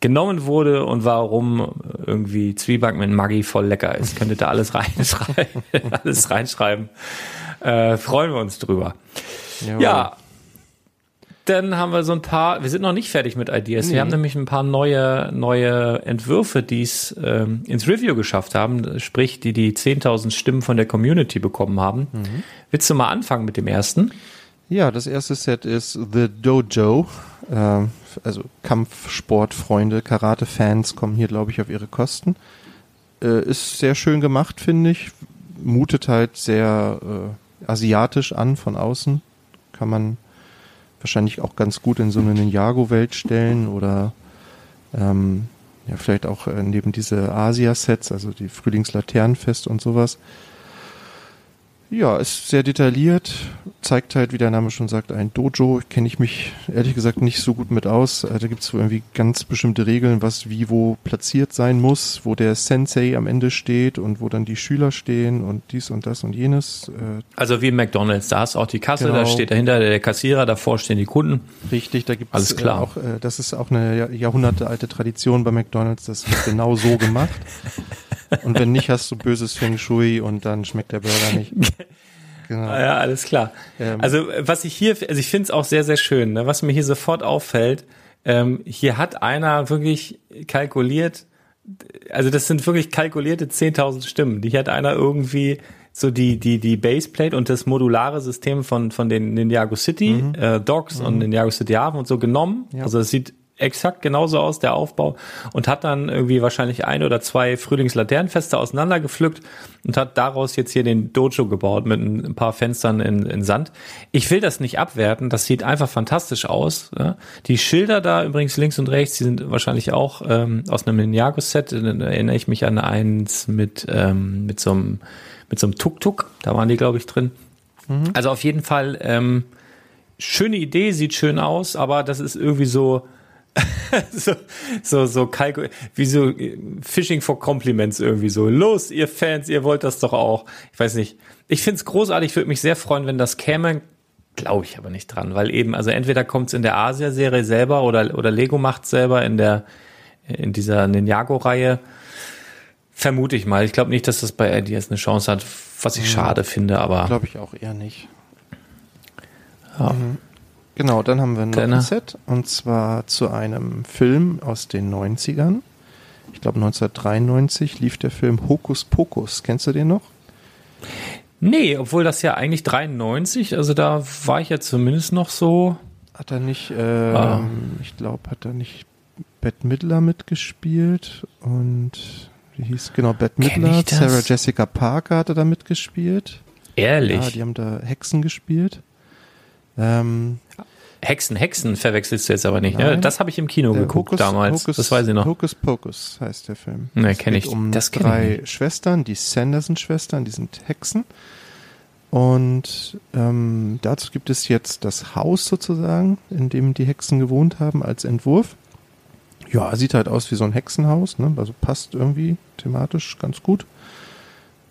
genommen wurde und warum irgendwie Zwieback mit Maggi voll lecker ist. Könnt ihr da alles reinschreiben, alles reinschreiben. Äh, freuen wir uns drüber. Jawohl. Ja, dann haben wir so ein paar, wir sind noch nicht fertig mit Ideas. Nee. Wir haben nämlich ein paar neue, neue Entwürfe, die es ähm, ins Review geschafft haben, sprich, die die 10.000 Stimmen von der Community bekommen haben. Mhm. Willst du mal anfangen mit dem ersten? Ja, das erste Set ist The Dojo. Ähm, also Kampfsportfreunde, Karate-Fans kommen hier, glaube ich, auf ihre Kosten. Äh, ist sehr schön gemacht, finde ich. Mutet halt sehr äh, asiatisch an von außen. Kann man wahrscheinlich auch ganz gut in so eine Ninjago-Welt stellen oder ähm, ja, vielleicht auch äh, neben diese Asia-Sets, also die Frühlingslaternenfest und sowas. Ja, ist sehr detailliert, zeigt halt, wie der Name schon sagt, ein Dojo. Kenne ich mich ehrlich gesagt nicht so gut mit aus. Äh, da gibt es irgendwie ganz bestimmte Regeln, was wie wo platziert sein muss, wo der Sensei am Ende steht und wo dann die Schüler stehen und dies und das und jenes. Äh. Also wie McDonalds, da hast du auch die Kasse, genau. da steht dahinter der Kassierer, davor stehen die Kunden. Richtig, da gibt es äh, auch, das ist auch eine jahrhundertealte Tradition bei McDonalds, das wird genau so gemacht. Und wenn nicht, hast du böses Feng Shui und dann schmeckt der Burger nicht. Genau. Ja, alles klar. Ähm. Also was ich hier, also ich finde es auch sehr, sehr schön. Ne? Was mir hier sofort auffällt, ähm, hier hat einer wirklich kalkuliert, also das sind wirklich kalkulierte 10.000 Stimmen. Die hat einer irgendwie so die die die Baseplate und das modulare System von von den Ninjago City mhm. äh, Dogs mhm. und Ninjago City Hafen und so genommen. Ja. Also es sieht exakt genauso aus, der Aufbau, und hat dann irgendwie wahrscheinlich ein oder zwei Frühlingslaternenfeste auseinandergepflückt und hat daraus jetzt hier den Dojo gebaut mit ein paar Fenstern in, in Sand. Ich will das nicht abwerten, das sieht einfach fantastisch aus. Ja. Die Schilder da übrigens links und rechts, die sind wahrscheinlich auch ähm, aus einem Ninjago-Set, da erinnere ich mich an eins mit, ähm, mit so einem mit so einem Tuk-Tuk, da waren die, glaube ich, drin. Mhm. Also auf jeden Fall ähm, schöne Idee, sieht schön aus, aber das ist irgendwie so, so, so, so wie so Fishing for Compliments irgendwie so. Los, ihr Fans, ihr wollt das doch auch. Ich weiß nicht. Ich find's großartig, würde mich sehr freuen, wenn das käme. Glaube ich aber nicht dran, weil eben, also entweder kommt's in der Asia-Serie selber oder, oder Lego macht's selber in der, in dieser Ninjago-Reihe. Vermute ich mal. Ich glaube nicht, dass das bei Ideas eine Chance hat, was ich mhm. schade finde, aber. Glaube ich auch eher nicht. Ja. Mhm. Genau, dann haben wir noch Deine. ein Set und zwar zu einem Film aus den 90ern. Ich glaube 1993 lief der Film Hokus Pokus. Kennst du den noch? Nee, obwohl das ja eigentlich 93, also da war ich ja zumindest noch so. Hat er nicht, ähm, ah. ich glaube, hat er nicht Bette Midler mitgespielt und wie hieß genau Bette Midler? Sarah Jessica Parker hatte da mitgespielt. Ehrlich? Ja, die haben da Hexen gespielt. Ähm, Hexen, Hexen verwechselst du jetzt aber nicht. Ne? Das habe ich im Kino der geguckt Hokus, damals. Hokus, das weiß ich noch. Hocus Pocus heißt der Film. Ne, kenne ich. Um das drei Schwestern, die Sanderson-Schwestern, die sind Hexen. Und ähm, dazu gibt es jetzt das Haus sozusagen, in dem die Hexen gewohnt haben, als Entwurf. Ja, sieht halt aus wie so ein Hexenhaus, ne? also passt irgendwie thematisch ganz gut.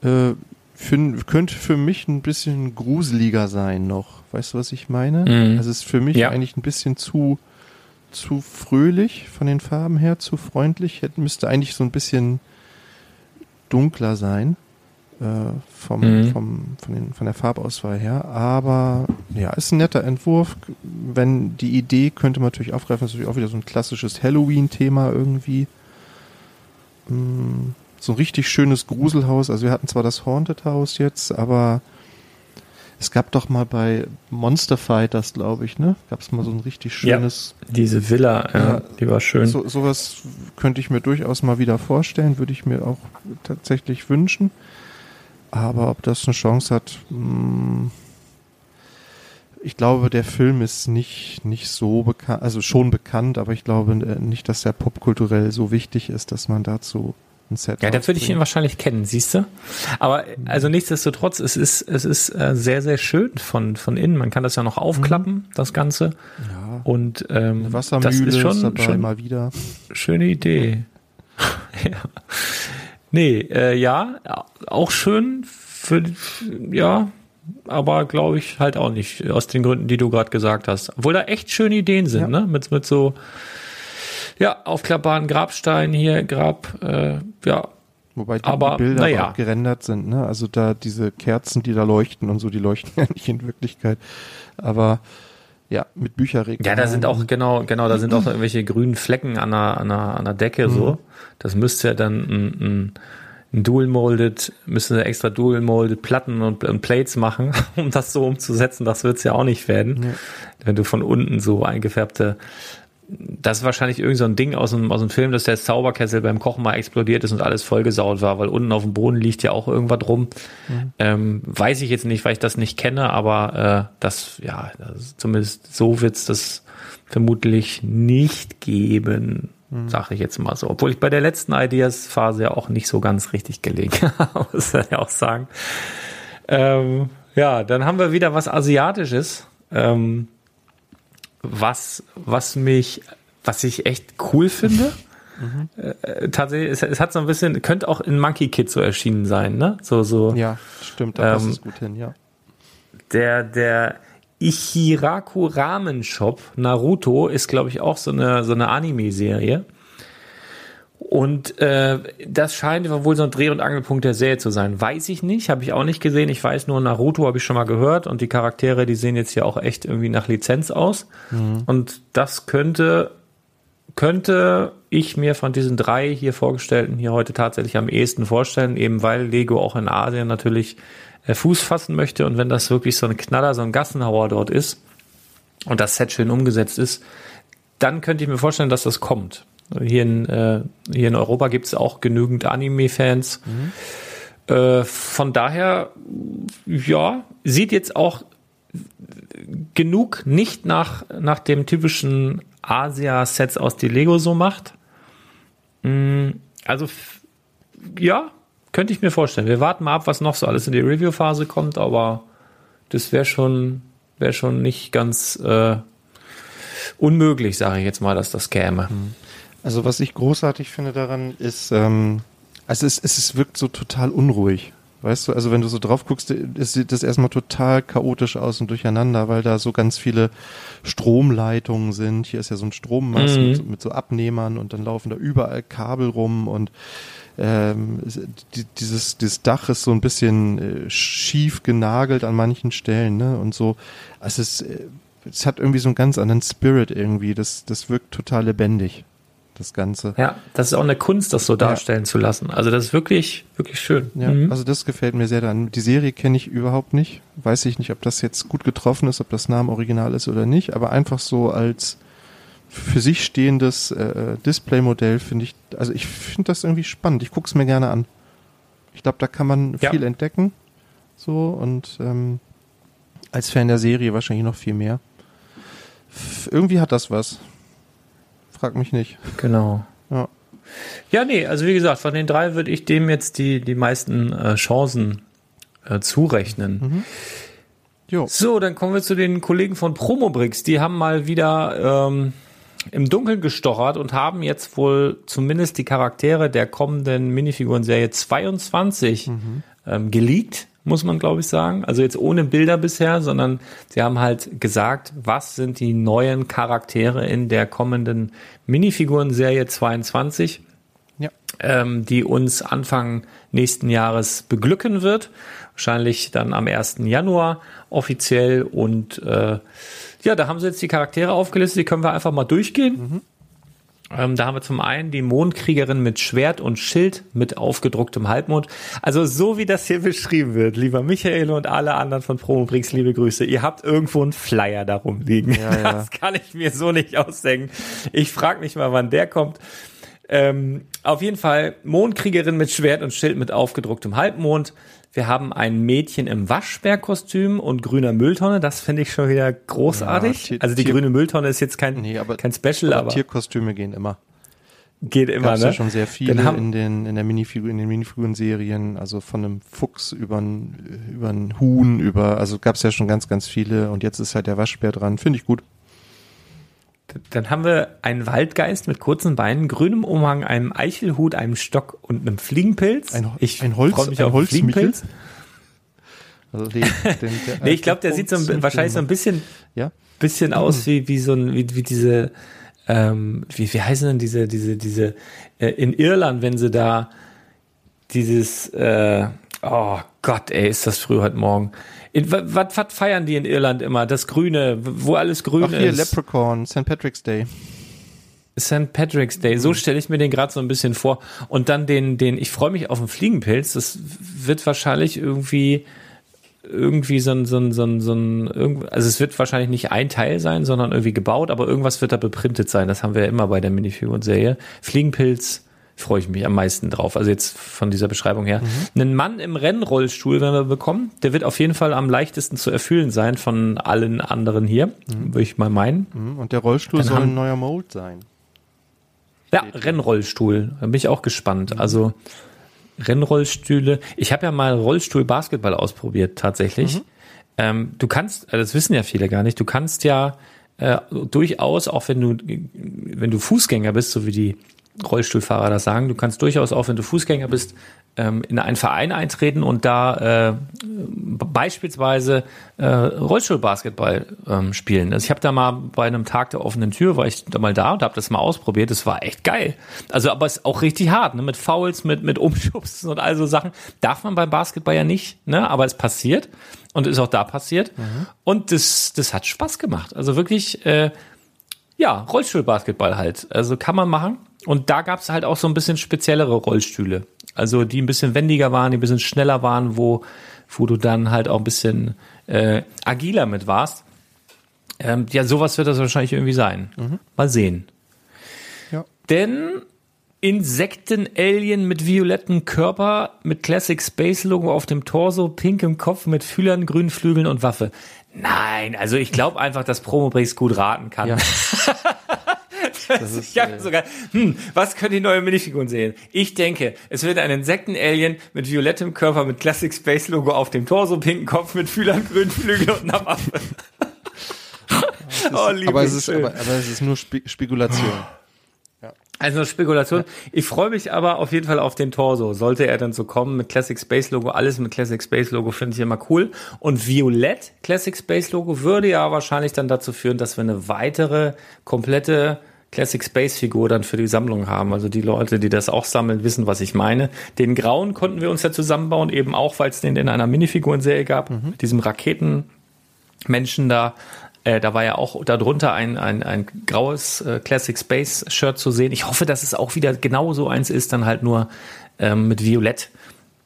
Äh, für, könnte für mich ein bisschen gruseliger sein noch. Weißt du, was ich meine? Mhm. Also es ist für mich ja. eigentlich ein bisschen zu, zu fröhlich von den Farben her, zu freundlich. Hätte, müsste eigentlich so ein bisschen dunkler sein. Äh, vom, mhm. vom, von, den, von der Farbauswahl her. Aber ja, ist ein netter Entwurf. Wenn die Idee könnte man natürlich aufgreifen, ist natürlich auch wieder so ein klassisches Halloween-Thema irgendwie. Mm so ein richtig schönes Gruselhaus. Also wir hatten zwar das Haunted House jetzt, aber es gab doch mal bei Monster Fighters, glaube ich, ne? Gab es mal so ein richtig schönes. Ja, diese Villa, ja, ja, die war schön. So, sowas könnte ich mir durchaus mal wieder vorstellen, würde ich mir auch tatsächlich wünschen. Aber ob das eine Chance hat, mh, hm, ich glaube, der Film ist nicht, nicht so bekannt, also schon bekannt, aber ich glaube äh, nicht, dass er popkulturell so wichtig ist, dass man dazu ein Set. Ja, da würde ich ihn wahrscheinlich kennen, siehst du? Aber also nichtsdestotrotz, es ist, es ist äh, sehr, sehr schön von, von innen. Man kann das ja noch aufklappen, mhm. das Ganze. Ja. Und ähm, Eine Wassermühle das ist schon, ist schon mal wieder. Schöne Idee. ja. Nee, äh, ja, auch schön für, ja, aber glaube ich halt auch nicht, aus den Gründen, die du gerade gesagt hast. Obwohl da echt schöne Ideen sind, ja. ne? Mit, mit so ja, aufklappbaren Grabstein hier, Grab, äh, ja. Wobei die aber, Bilder naja. auch gerendert sind, ne? Also da diese Kerzen, die da leuchten und so, die leuchten ja nicht in Wirklichkeit. Aber Ja, mit Bücherregal. Ja, da sind auch, genau, genau, da sind auch irgendwelche grünen Flecken an der, an der, an der Decke, so. Mhm. Das müsste ja dann ein, ein, ein Dual-Molded, müssen sie extra Dual-Molded Platten und, und Plates machen, um das so umzusetzen. Das wird's ja auch nicht werden. Ja. Wenn du von unten so eingefärbte, das ist wahrscheinlich irgend so ein Ding aus dem, aus dem Film, dass der Zauberkessel beim Kochen mal explodiert ist und alles vollgesaut war, weil unten auf dem Boden liegt ja auch irgendwas rum. Ähm, weiß ich jetzt nicht, weil ich das nicht kenne, aber äh, das, ja, das, zumindest so wird's das vermutlich nicht geben, sage ich jetzt mal so. Obwohl ich bei der letzten Ideas-Phase ja auch nicht so ganz richtig gelegen habe, muss ich ja auch sagen. Ähm, ja, dann haben wir wieder was Asiatisches. Ähm, was, was mich, was ich echt cool finde. Äh, tatsächlich, es, es hat so ein bisschen, könnte auch in Monkey Kid so erschienen sein, ne? So, so. Ja, stimmt, da passt Ähm, es gut hin, ja. Der, der Ichiraku Ramen Shop Naruto ist, glaube ich, auch so eine, so eine Anime-Serie. Und äh, das scheint wohl so ein Dreh- und Angelpunkt der Serie zu sein. Weiß ich nicht, habe ich auch nicht gesehen. Ich weiß nur, Naruto habe ich schon mal gehört und die Charaktere, die sehen jetzt hier auch echt irgendwie nach Lizenz aus. Und das könnte, könnte ich mir von diesen drei hier vorgestellten hier heute tatsächlich am ehesten vorstellen, eben weil Lego auch in Asien natürlich äh, Fuß fassen möchte. Und wenn das wirklich so ein Knaller, so ein Gassenhauer dort ist und das Set schön umgesetzt ist, dann könnte ich mir vorstellen, dass das kommt. Hier in, äh, hier in Europa gibt es auch genügend Anime-Fans. Äh, von daher, ja, sieht jetzt auch genug nicht nach, nach dem typischen Asia-Sets aus, die Lego so macht. Mm, Also, ja, könnte ich mir vorstellen. Wir warten mal ab, was noch so alles in die Review-Phase kommt, aber das wäre schon, wäre schon nicht ganz äh, unmöglich, sage ich jetzt mal, dass das käme. Also was ich großartig finde daran ist, ähm, also es, es, es wirkt so total unruhig. Weißt du, also wenn du so drauf guckst, es sieht das erstmal total chaotisch aus und durcheinander, weil da so ganz viele Stromleitungen sind. Hier ist ja so ein Strommast Mhm. mit, so- mit so Abnehmern und dann laufen da überall Kabel rum und ähm, die, dieses, dieses Dach ist so ein bisschen äh, schief genagelt an manchen Stellen, ne? Und so, also es, äh, es hat irgendwie so einen ganz anderen Spirit irgendwie. Das, das wirkt total lebendig, das Ganze. Ja, das ist auch eine Kunst, das so darstellen zu lassen. Also das ist wirklich, wirklich schön. Ja, Mhm. also das gefällt mir sehr dann. Die Serie kenne ich überhaupt nicht. Weiß ich nicht, ob das jetzt gut getroffen ist, ob das Name Original ist oder nicht, aber einfach so als für sich stehendes äh, Displaymodell finde ich, also ich finde das irgendwie spannend. Ich gucke es mir gerne an. Ich glaube, da kann man Ja. viel entdecken. So und ähm, als Fan der Serie wahrscheinlich noch viel mehr. F irgendwie hat das was. Frag mich nicht. Genau. Ja. Ja, nee, also wie gesagt, von den drei würde ich dem jetzt die, die meisten äh, Chancen äh, zurechnen. Jo. So, dann kommen wir zu den Kollegen von Promobrix. Die haben mal wieder ähm, im Dunkeln gestochert und haben jetzt wohl zumindest die Charaktere der kommenden Minifiguren-Serie 22 ähm, geleakt, muss man glaube ich sagen. Also jetzt ohne Bilder bisher, sondern sie haben halt gesagt, was sind die neuen Charaktere in der kommenden Minifiguren-Serie 22 Ja. ähm, die uns Anfang nächsten Jahres beglücken wird. Wahrscheinlich dann am 1. Januar offiziell. Und äh, ja, da haben sie jetzt die Charaktere aufgelistet, die können wir einfach mal durchgehen. Ähm, da haben wir zum einen die Mondkriegerin mit Schwert und Schild mit aufgedrucktem Halbmond. Also so wie das hier beschrieben wird, lieber Michael und alle anderen von Promobrix, liebe Grüße. Ihr habt irgendwo einen Flyer darum liegen. Ja, ja. Das kann ich mir so nicht ausdenken. Ich frage mich mal, wann der kommt. Ähm, auf jeden Fall Mondkriegerin mit Schwert und Schild mit aufgedrucktem Halbmond. Wir haben ein Mädchen im Waschbärkostüm und grüner Mülltonne. Das finde ich schon wieder großartig. Ja, also die Tier- grüne Mülltonne ist jetzt kein, Nee, aber- kein Special, Aber aber, Tierkostüme gehen immer. geht immer. Gab's Ne? ja schon sehr viele in den in der Minifigur in den Minifiguren-Serien, also von einem Fuchs über ein über ein Huhn über also gab's ja schon ganz ganz viele und jetzt ist halt der Waschbär dran, finde ich gut. Dann haben wir einen Waldgeist mit kurzen Beinen, grünem Umhang, einem Eichelhut, einem Stock und einem Fliegenpilz. Ein- ich ein Holz- freu mich ein auf Holzmichel? Fliegenpilz. Also den, den, der Nee, ich glaube, der sieht so ein, wahrscheinlich so ein bisschen ja bisschen aus wie, wie so ein, wie, wie diese, ähm, wie, wie heißen denn diese, diese, diese, äh, in Irland, wenn sie da dieses, äh, Oh Gott, ey, ist das früh heute Morgen. Was feiern die in Irland immer? Das Grüne, wo alles grün Ach, hier, ist. Leprechaun, St. Patrick's Day. St. Patrick's Day, so stelle ich mir den gerade so ein bisschen vor. Und dann den, den, ich freue mich auf den Fliegenpilz. Das wird wahrscheinlich irgendwie, irgendwie so ein, so ein, so ein, so ein, also es wird wahrscheinlich nicht ein Teil sein, sondern irgendwie gebaut, aber irgendwas wird da beprintet sein. Das haben wir ja immer bei der Minifiguren-Serie. Fliegenpilz, freue ich mich am meisten drauf. Also jetzt von dieser Beschreibung her. Mhm. Einen Mann im Rennrollstuhl, wenn wir bekommen, der wird auf jeden Fall am leichtesten zu erfüllen sein von allen anderen hier, mhm. würde ich mal meinen. Mhm. Und der Rollstuhl Dann soll ein neuer Mold sein. Ja, Rennrollstuhl. Da bin ich auch gespannt. Mhm. Also Rennrollstühle. Ich habe ja mal Rollstuhl Basketball ausprobiert, tatsächlich. Mhm. Ähm, du kannst, also das wissen ja viele gar nicht, du kannst ja äh, durchaus, auch wenn du, wenn du Fußgänger bist, so wie die Rollstuhlfahrer das sagen. Du kannst durchaus auch, wenn du Fußgänger bist, ähm, in einen Verein eintreten und da äh, beispielsweise äh, Rollstuhlbasketball ähm, spielen. Also ich habe da mal bei einem Tag der offenen Tür, war ich da mal da und habe das mal ausprobiert. Das war echt geil. Also aber es ist auch richtig hart, ne? mit Fouls, mit mit Umschubsen und all so Sachen. Darf man beim Basketball ja nicht, ne? aber es passiert und ist auch da passiert. Mhm. Und das, das hat Spaß gemacht. Also wirklich, äh, ja, Rollstuhlbasketball halt. Also kann man machen. Und da gab es halt auch so ein bisschen speziellere Rollstühle. Also die ein bisschen wendiger waren, die ein bisschen schneller waren, wo, wo du dann halt auch ein bisschen äh, agiler mit warst. Ähm, ja, sowas wird das wahrscheinlich irgendwie sein. Mhm. Mal sehen. Ja. Denn Insekten-Alien mit violetten Körper, mit Classic Space Logo auf dem Torso, pinkem Kopf, mit Fühlern, grünen Flügeln und Waffe. Nein, also ich glaube einfach, dass Promobrix gut raten kann. Ja. Ist, ich habe äh, sogar, hm, was können die neuen Minifiguren sehen? Ich denke, es wird ein Insekten-Alien mit violettem Körper, mit Classic Space Logo auf dem Torso, pinken Kopf, mit Fühlern, grünen Flügeln und einer Waffe. oh, aber, es ist, aber, aber es ist nur Spe Spekulation. Also Spekulation. Ich freue mich aber auf jeden Fall auf den Torso. Sollte er dann so kommen mit Classic Space Logo, alles mit Classic Space Logo finde ich immer cool. Und Violett Classic Space Logo würde ja wahrscheinlich dann dazu führen, dass wir eine weitere komplette Classic Space Figur dann für die Sammlung haben. Also die Leute, die das auch sammeln, wissen, was ich meine. Den grauen konnten wir uns ja zusammenbauen, eben auch, weil es den in einer Minifigurenserie gab, mhm. mit diesem Raketenmenschen da. Äh, da war ja auch darunter ein, ein, ein graues äh, Classic Space Shirt zu sehen. Ich hoffe, dass es auch wieder genau so eins ist, dann halt nur ähm, mit Violett.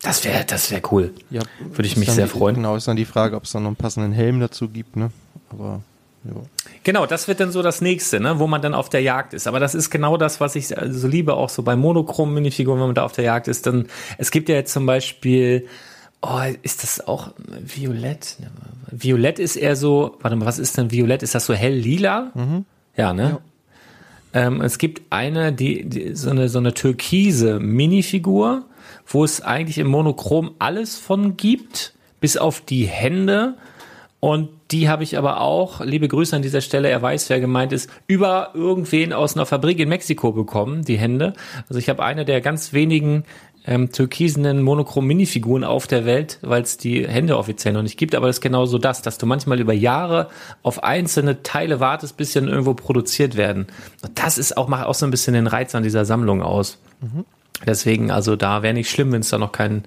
Das wäre das wäre cool. Ja, Würde ich mich sehr freuen. Genau, ist dann die Frage, ob es dann noch einen passenden Helm dazu gibt, ne? Aber ja. Genau, das wird dann so das nächste, ne, wo man dann auf der Jagd ist. Aber das ist genau das, was ich so liebe, auch so bei monochromen Minifiguren, wenn man da auf der Jagd ist. Dann, es gibt ja jetzt zum Beispiel, oh, ist das auch Violett? Violett ist eher so, warte mal, was ist denn Violett? Ist das so hell lila? Mhm. Ja, ne? Ja. Ähm, es gibt eine, die, die, so eine, so eine türkise Minifigur, wo es eigentlich im Monochrom alles von gibt, bis auf die Hände und die habe ich aber auch, liebe Grüße an dieser Stelle, er weiß, wer gemeint ist, über irgendwen aus einer Fabrik in Mexiko bekommen, die Hände. Also ich habe eine der ganz wenigen ähm, türkisenen Monochrom-Minifiguren auf der Welt, weil es die Hände offiziell noch nicht gibt. Aber das ist genauso das, dass du manchmal über Jahre auf einzelne Teile wartest, bis sie dann irgendwo produziert werden. Und das ist auch, macht auch so ein bisschen den Reiz an dieser Sammlung aus. Mhm. Deswegen, also da wäre nicht schlimm, wenn es da noch keinen,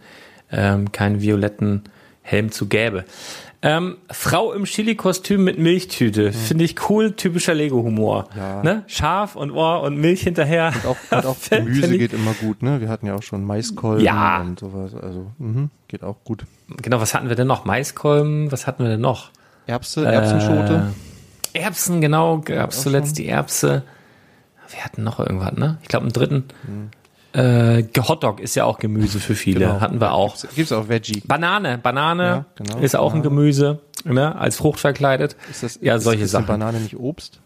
ähm, keinen violetten Helm zu gäbe. Ähm, Frau im Chili-Kostüm mit Milchtüte. Mhm. Finde ich cool, typischer Lego-Humor. Ja. Ne? Scharf und Ohr und Milch hinterher. Und auch, und auch Gemüse geht immer gut, ne? Wir hatten ja auch schon Maiskolben ja. und sowas. Also, mh, geht auch gut. Genau, was hatten wir denn noch? Maiskolben, was hatten wir denn noch? Erbse, Erbsenschote. Äh, Erbsen, genau, gab's zuletzt die Erbse. Wir hatten noch irgendwas, ne? Ich glaube, einen dritten. Mhm. Äh, Hotdog ist ja auch Gemüse für viele. Genau. Hatten wir auch. Gibt's auch Veggie. Banane. Banane ja, genau, ist auch Banane. ein Gemüse, ne? als Frucht verkleidet. Ist das, ja, ist, solche ist Sachen. Banane nicht Obst?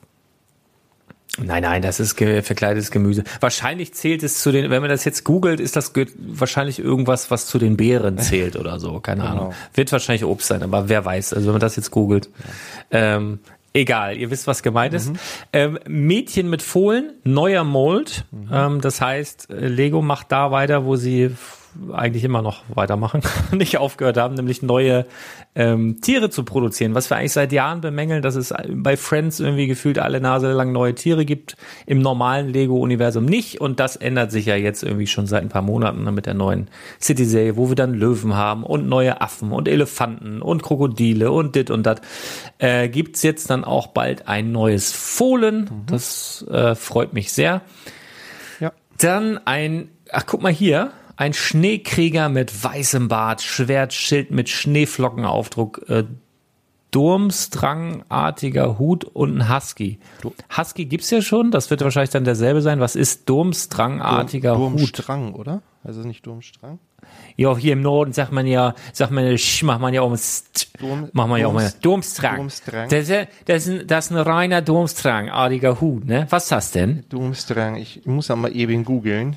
Nein, nein, das ist ge verkleidetes Gemüse. Wahrscheinlich zählt es zu den, wenn man das jetzt googelt, ist das wahrscheinlich irgendwas, was zu den Beeren zählt oder so. Keine genau. Ahnung. Wird wahrscheinlich Obst sein, aber wer weiß. Also wenn man das jetzt googelt. Ja. Ähm, Egal, ihr wisst, was gemeint ist. Mhm. Ähm, Mädchen mit Fohlen, neuer Mold. Mhm. Ähm, das heißt, äh, Lego macht da weiter, wo sie eigentlich immer noch weitermachen, nicht aufgehört haben, nämlich neue ähm, Tiere zu produzieren. Was wir eigentlich seit Jahren bemängeln, dass es bei Friends irgendwie gefühlt alle Nase lang neue Tiere gibt, im normalen Lego-Universum nicht. Und das ändert sich ja jetzt irgendwie schon seit ein paar Monaten mit der neuen City-Serie, wo wir dann Löwen haben und neue Affen und Elefanten und Krokodile und dit und dat. Äh, gibt's jetzt dann auch bald ein neues Fohlen. Mhm. Das äh, freut mich sehr. Ja. Dann ein, ach guck mal hier, ein Schneekrieger mit weißem Bart, Schwertschild mit Schneeflockenaufdruck, äh, Durmstrangartiger Hut und ein Husky. Husky gibt's ja schon, das wird wahrscheinlich dann derselbe sein. Was ist Durmstrangartiger Durm, Hut? Durmstrang, oder? Also nicht Durmstrang? Ja, hier im Norden sagt man ja, sagt man, sch, macht man ja auch Durm, macht man ja auch mal Durmstrang. Durmstrang. Das, ist, das, ist ein, das ist ein reiner Durmstrangartiger Hut, ne? Was ist das denn? Durmstrang, ich muss mal eben googeln.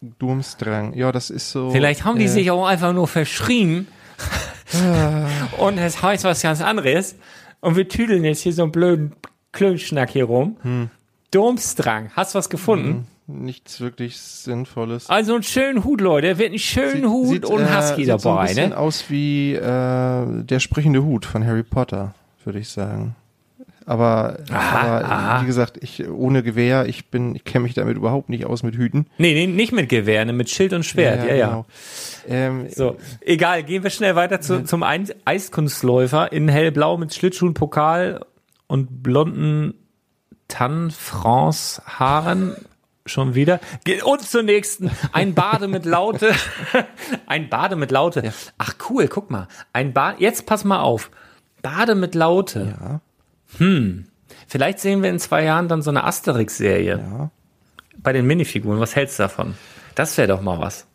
Durmstrang. Ja, das ist so. Vielleicht haben die äh, sich auch einfach nur verschrien. und es heißt was ganz anderes. Und wir tüdeln jetzt hier so einen blöden Klönschnack hier rum. Hm. Durmstrang. Hast du was gefunden? Hm, nichts wirklich Sinnvolles. Also einen schönen Hut, Leute. Wird einen schönen sieht, Hut sieht, und äh, Husky dabei, so ein bisschen ne? aus wie äh, der sprechende Hut von Harry Potter, würde ich sagen. Aber, aha, aber aha. wie gesagt, ich ohne Gewehr, ich bin, ich kenne mich damit überhaupt nicht aus mit Hüten. Nee, nee, nicht mit Gewehr, ne, mit Schild und Schwert, ja, ja. Genau. ja. Ähm, so, egal, gehen wir schnell weiter zu, zum Eiskunstläufer in hellblau mit Schlittschuhen, Pokal und blonden Tan France Haaren schon wieder. Und zur nächsten. Ein Bade mit Laute. ein Bade mit Laute. Ja. Ach cool, guck mal. Ein Bad. Jetzt pass mal auf. Bade mit Laute. Ja. Hm. Vielleicht sehen wir in zwei Jahren dann so eine Asterix-Serie. Ja. Bei den Minifiguren. Was hältst du davon? Das wäre doch mal was.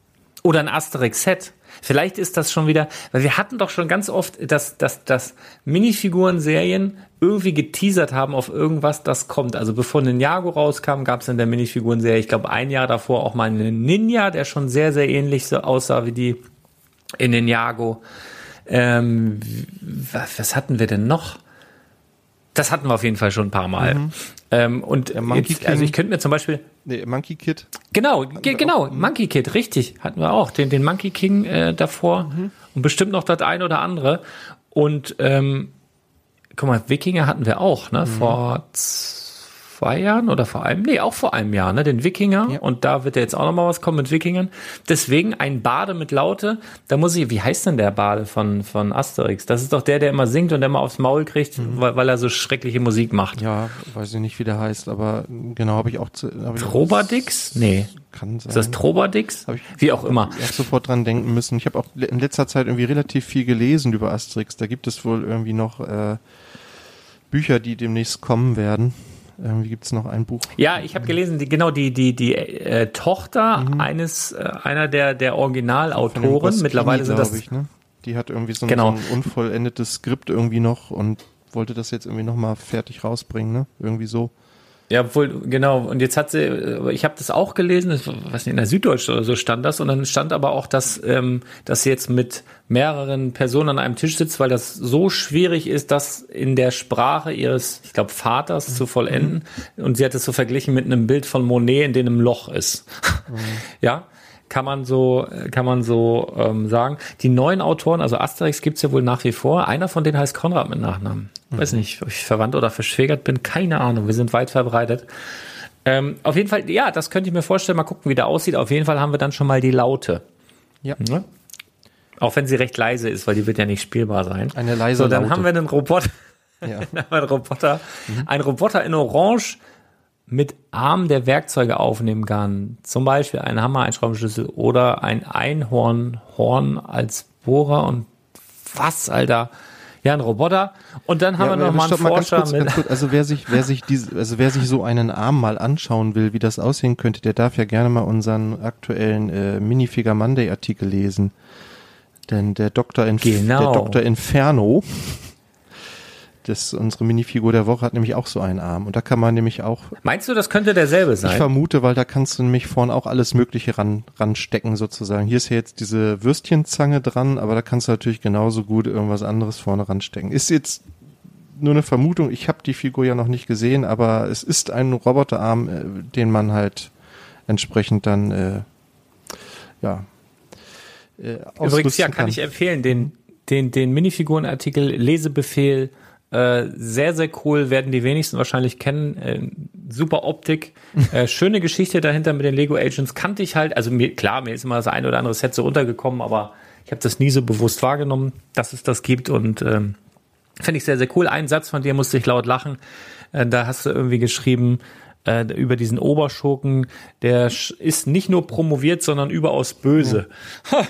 Oder ein Asterix-Set. Vielleicht ist das schon wieder, weil wir hatten doch schon ganz oft, dass, dass, dass Minifiguren-Serien irgendwie geteasert haben auf irgendwas, das kommt. Also bevor Ninjago rauskam, gab es in der Minifiguren-Serie, ich glaube ein Jahr davor auch mal einen Ninja, der schon sehr, sehr ähnlich so aussah wie die in Ninjago. Ähm, was, was hatten wir denn noch? Das hatten wir auf jeden Fall schon ein paar Mal. Mhm. Ähm, und jetzt, also ich könnte mir zum Beispiel. Nee, Monkey Kid. Genau, genau, mhm. Monkey Kid, richtig. Hatten wir auch. Den, den Monkey King äh, davor. Mhm. Und bestimmt noch das ein oder andere. Und ähm, guck mal, Wikinger hatten wir auch, ne? Mhm. Vor zwei Jahren oder vor einem, nee, auch vor einem Jahr, ne, den Wikinger. Ja. Und da wird ja jetzt auch nochmal was kommen mit Wikingern. Deswegen ein Bade mit Laute. Da muss ich, wie heißt denn der Bade von, von Asterix? Das ist doch der, der immer singt und der immer aufs Maul kriegt, mhm. weil, weil er so schreckliche Musik macht. Ja, weiß ich nicht, wie der heißt, aber genau habe ich auch zu. Hab Trobadix? Nee. Kann sein. Ist das Trobadix? Wie auch immer. Ich habe sofort dran denken müssen. Ich habe auch in letzter Zeit irgendwie relativ viel gelesen über Asterix. Da gibt es wohl irgendwie noch äh, Bücher, die demnächst kommen werden. Irgendwie gibt es noch ein Buch. Ja, ich habe gelesen, die, genau die die die äh, Tochter mhm. eines äh, einer der der Originalautoren. Mittlerweile sind das. Ich, ne? Die hat irgendwie so ein, genau. so ein unvollendetes Skript irgendwie noch und wollte das jetzt irgendwie noch mal fertig rausbringen, ne? Irgendwie so. Ja, wohl, genau. Und jetzt hat sie, äh, ich habe das auch gelesen, das, was nicht, in der Süddeutschen oder so stand das. Und dann stand aber auch, dass, ähm, dass sie jetzt mit mehreren Personen an einem Tisch sitzt, weil das so schwierig ist, das in der Sprache ihres, ich glaube, Vaters mhm. zu vollenden. Und sie hat es so verglichen mit einem Bild von Monet, in dem ein Loch ist. Mhm. ja kann man so, kann man so ähm, sagen. Die neuen Autoren, also Asterix gibt's ja wohl nach wie vor. Einer von denen heißt Konrad mit Nachnamen. Mhm. Weiß nicht, ob ich verwandt oder verschwägert bin, keine Ahnung. Wir sind weit verbreitet. Ähm, auf jeden Fall, ja, das könnte ich mir vorstellen. Mal gucken, wie der aussieht. Auf jeden Fall haben wir dann schon mal die Laute. Ja. ja? Auch wenn sie recht leise ist, weil die wird ja nicht spielbar sein. Eine leise So, dann Laute. haben wir einen Roboter. Ja. einen Roboter. Mhm. Ein Roboter in Orange mit Arm der Werkzeuge aufnehmen kann. Zum Beispiel ein Hammer, ein Schraubenschlüssel oder ein Einhornhorn als Bohrer und was, Alter? Ja, ein Roboter. Und dann haben ja, wir noch mal einen Forscher kurz, mit. Kurz, also wer sich, wer sich diese, also wer sich so einen Arm mal anschauen will, wie das aussehen könnte, der darf ja gerne mal unseren aktuellen äh, Minifigure Monday Artikel lesen. Denn der Doktor, Inf genau. der Doktor Inferno das, unsere Minifigur der Woche hat nämlich auch so einen Arm. Und da kann man nämlich auch. Meinst du, das könnte derselbe sein? Ich vermute, weil da kannst du nämlich vorne auch alles Mögliche ran, ranstecken sozusagen. Hier ist ja jetzt diese Würstchenzange dran, aber da kannst du natürlich genauso gut irgendwas anderes vorne ranstecken. Ist jetzt nur eine Vermutung. Ich habe die Figur ja noch nicht gesehen, aber es ist ein Roboterarm, äh, den man halt entsprechend dann, äh, ja, äh, Übrigens, ja, kann, kann ich empfehlen, den, den, den Minifigurenartikel Lesebefehl äh, sehr, sehr cool, werden die wenigsten wahrscheinlich kennen. Äh, super Optik, äh, schöne Geschichte dahinter mit den Lego Agents. Kannte ich halt, also mir, klar, mir ist immer das ein oder andere Set so untergekommen, aber ich habe das nie so bewusst wahrgenommen, dass es das gibt und ähm, finde ich sehr, sehr cool. Ein Satz von dir musste ich laut lachen. Äh, da hast du irgendwie geschrieben, äh, über diesen Oberschurken, der ist nicht nur promoviert, sondern überaus böse. Ja.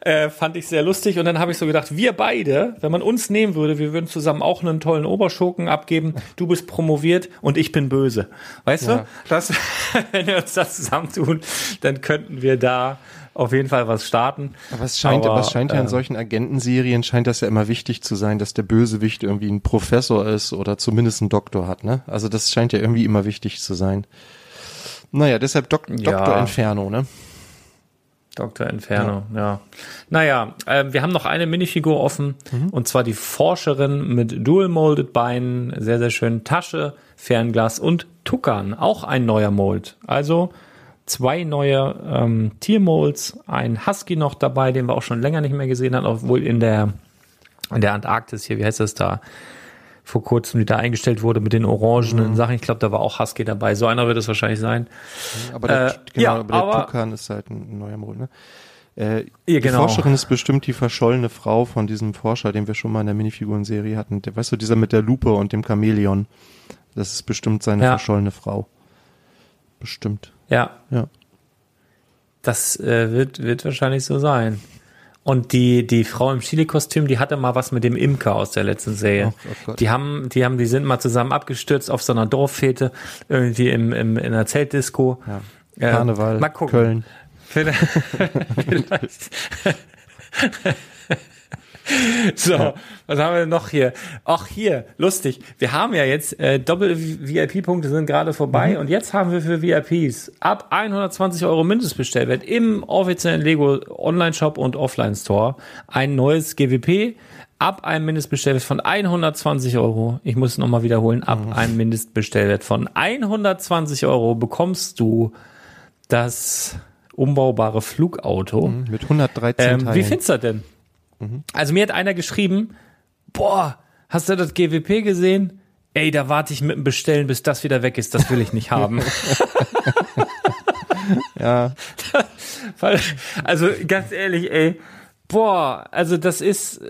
äh, fand ich sehr lustig und dann habe ich so gedacht, wir beide, wenn man uns nehmen würde, wir würden zusammen auch einen tollen Oberschurken abgeben. Du bist promoviert und ich bin böse. Weißt ja. du? Das, wenn wir uns das zusammentun, dann könnten wir da auf jeden Fall was starten. Aber es scheint, aber, aber es scheint ja in äh, solchen Agentenserien scheint das ja immer wichtig zu sein, dass der Bösewicht irgendwie ein Professor ist oder zumindest einen Doktor hat, ne? Also das scheint ja irgendwie immer wichtig zu sein. Naja, deshalb Dok ja. Dr. Inferno, ne? Dr. Inferno, ja. ja. Naja, äh, wir haben noch eine Minifigur offen mhm. und zwar die Forscherin mit Dual Molded Beinen, sehr, sehr schön Tasche, Fernglas und Tuckern, auch ein neuer Mold. Also zwei neue ähm, Tiermolds, ein Husky noch dabei, den wir auch schon länger nicht mehr gesehen haben, obwohl in der, in der Antarktis hier, wie heißt das da, vor kurzem, die da eingestellt wurde mit den orangenen mhm. Sachen. Ich glaube, da war auch Husky dabei. So einer wird es wahrscheinlich sein. Aber der, äh, genau, ja, aber der aber, Tukan ist halt ein neuer Mold, ne? Äh, ja, genau. Die Forscherin ist bestimmt die verschollene Frau von diesem Forscher, den wir schon mal in der Minifiguren-Serie hatten. Der, weißt du, dieser mit der Lupe und dem Chamäleon. Das ist bestimmt seine ja. verschollene Frau. Bestimmt. Ja. Ja. Das äh, wird, wird wahrscheinlich so sein. Und die, die Frau im Chili-Kostüm, die hatte mal was mit dem Imker aus der letzten Serie. Oh, oh die haben, die haben, die sind mal zusammen abgestürzt auf so einer Dorffete, irgendwie im, im, in einer Zeltdisco. Ja. Karneval, äh, mal gucken. Köln. Vielleicht. vielleicht. So, was haben wir denn noch hier? Ach, hier, lustig. Wir haben ja jetzt, äh, Doppel-VIP-Punkte sind gerade vorbei mhm. und jetzt haben wir für VIPs ab 120 Euro Mindestbestellwert im offiziellen Lego Online-Shop und Offline-Store ein neues GWP ab einem Mindestbestellwert von 120 Euro. Ich muss es nochmal wiederholen. Ab mhm. einem Mindestbestellwert von 120 Euro bekommst du das umbaubare Flugauto. Mhm, mit 113 ähm, Teilen. Wie findest du das denn? Mhm. Also mir hat einer geschrieben, boah, hast du das GWP gesehen? Ey, da warte ich mit dem Bestellen, bis das wieder weg ist. Das will ich nicht haben. ja. also ganz ehrlich, ey, boah, also das ist,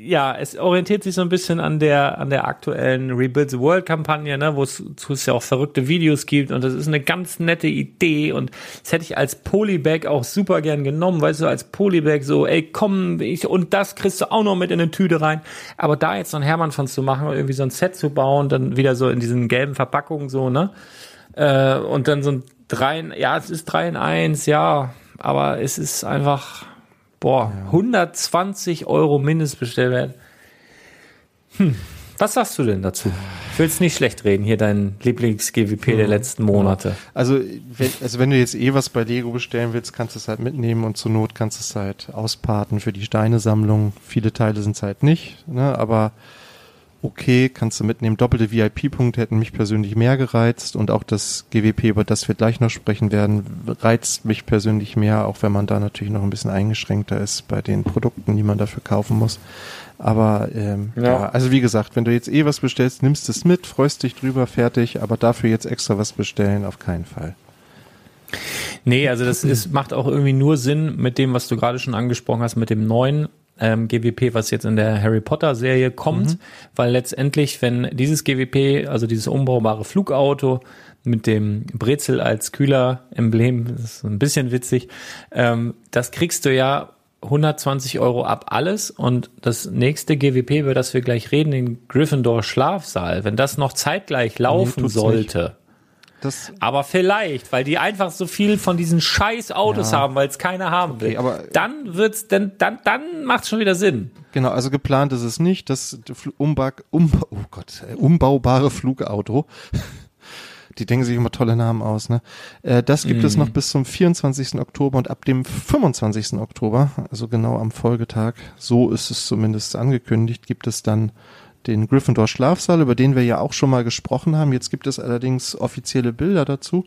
ja, es orientiert sich so ein bisschen an der, an der aktuellen Rebuild the World Kampagne, ne, wo es, wo es ja auch verrückte Videos gibt und das ist eine ganz nette Idee und das hätte ich als Polybag auch super gern genommen, weißt du, als Polybag so, ey, komm, ich, und das kriegst du auch noch mit in eine Tüte rein. Aber da jetzt so ein Hermann von zu machen, irgendwie so ein Set zu bauen, dann wieder so in diesen gelben Verpackungen so, ne, äh, und dann so ein drei, ja, es ist drei in eins, ja, aber es ist einfach, Boah, ja. 120 Euro Mindestbestellwert. Hm. Was sagst du denn dazu? Ich will es nicht schlecht reden, hier dein Lieblings-GWP der letzten Monate. Also wenn, also wenn du jetzt eh was bei Lego bestellen willst, kannst du es halt mitnehmen und zur Not kannst du es halt ausparten für die Steinesammlung. Viele Teile sind es halt nicht, ne? aber okay, kannst du mitnehmen. Doppelte VIP-Punkte hätten mich persönlich mehr gereizt und auch das GWP, über das wir gleich noch sprechen werden, reizt mich persönlich mehr, auch wenn man da natürlich noch ein bisschen eingeschränkter ist bei den Produkten, die man dafür kaufen muss. Aber ähm, ja. ja. also wie gesagt, wenn du jetzt eh was bestellst, nimmst es mit, freust dich drüber, fertig, aber dafür jetzt extra was bestellen, auf keinen Fall. Nee, also das ist, macht auch irgendwie nur Sinn mit dem, was du gerade schon angesprochen hast, mit dem neuen ähm, GWP, was jetzt in der Harry Potter Serie kommt, mhm. weil letztendlich, wenn dieses GWP, also dieses umbaubare Flugauto mit dem Brezel als Kühler-Emblem, das ist ein bisschen witzig, ähm, das kriegst du ja 120 Euro ab alles und das nächste GWP, über das wir gleich reden, den Gryffindor Schlafsaal, wenn das noch zeitgleich laufen nee, sollte, nicht. Das aber vielleicht, weil die einfach so viel von diesen scheiß Autos ja. haben, weil es keiner haben will. Okay, aber dann wird's, dann, dann, dann macht's schon wieder Sinn. Genau, also geplant ist es nicht, das Umbag, um, oh Gott, äh, umbaubare Flugauto. Die denken sich immer tolle Namen aus, ne? Äh, das gibt mm. es mhm. noch bis zum 24. Oktober und ab dem 25. Oktober, also genau am Folgetag, so ist es zumindest angekündigt, gibt es dann den Gryffindor Schlafsaal, über den wir ja auch schon mal gesprochen haben. Jetzt gibt es allerdings offizielle Bilder dazu.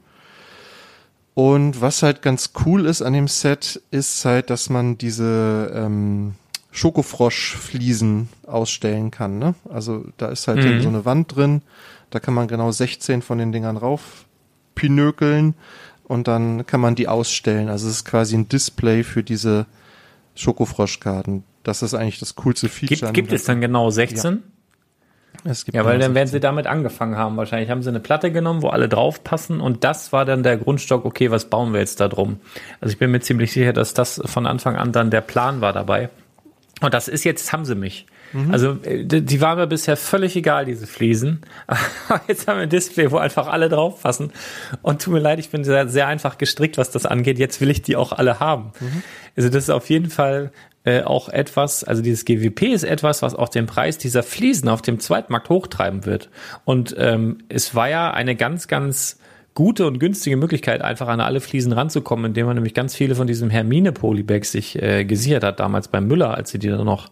Und was halt ganz cool ist an dem Set, ist halt, dass man diese ähm, Schokofrosch-Fliesen ausstellen kann. Ne? Also da ist halt Mhm. so eine Wand drin, da kann man genau 16 von den Dingern rauf pinökeln und dann kann man die ausstellen. Also es ist quasi ein Display für diese Schokofroschkarten. Das ist eigentlich das coolste Feature. Gibt, gibt es dann genau 16? Es gibt Ja, weil dann werden 16. sie damit angefangen haben. Wahrscheinlich haben sie eine Platte genommen, wo alle draufpassen und das war dann der Grundstock, okay, was bauen wir jetzt da drum? Also ich bin mir ziemlich sicher, dass das von Anfang an dann der Plan war dabei. Und das ist jetzt, haben sie mich. Also äh, die waren mir bisher völlig egal, diese Fliesen. Aber jetzt haben wir ein Display, wo einfach alle draufpassen. Und tut mir leid, ich bin sehr, sehr einfach gestrickt, was das angeht. Jetzt will ich die auch alle haben. Also das ist auf jeden Fall äh, auch etwas, also dieses GWP ist etwas, was auch den Preis dieser Fliesen auf dem Zweitmarkt hochtreiben wird. Und ähm, es war ja eine ganz, ganz gute und günstige Möglichkeit, einfach an alle Fliesen ranzukommen, indem man nämlich ganz viele von diesem Hermine Polybags sich äh, gesichert hat, damals beim Müller, als sie die dann noch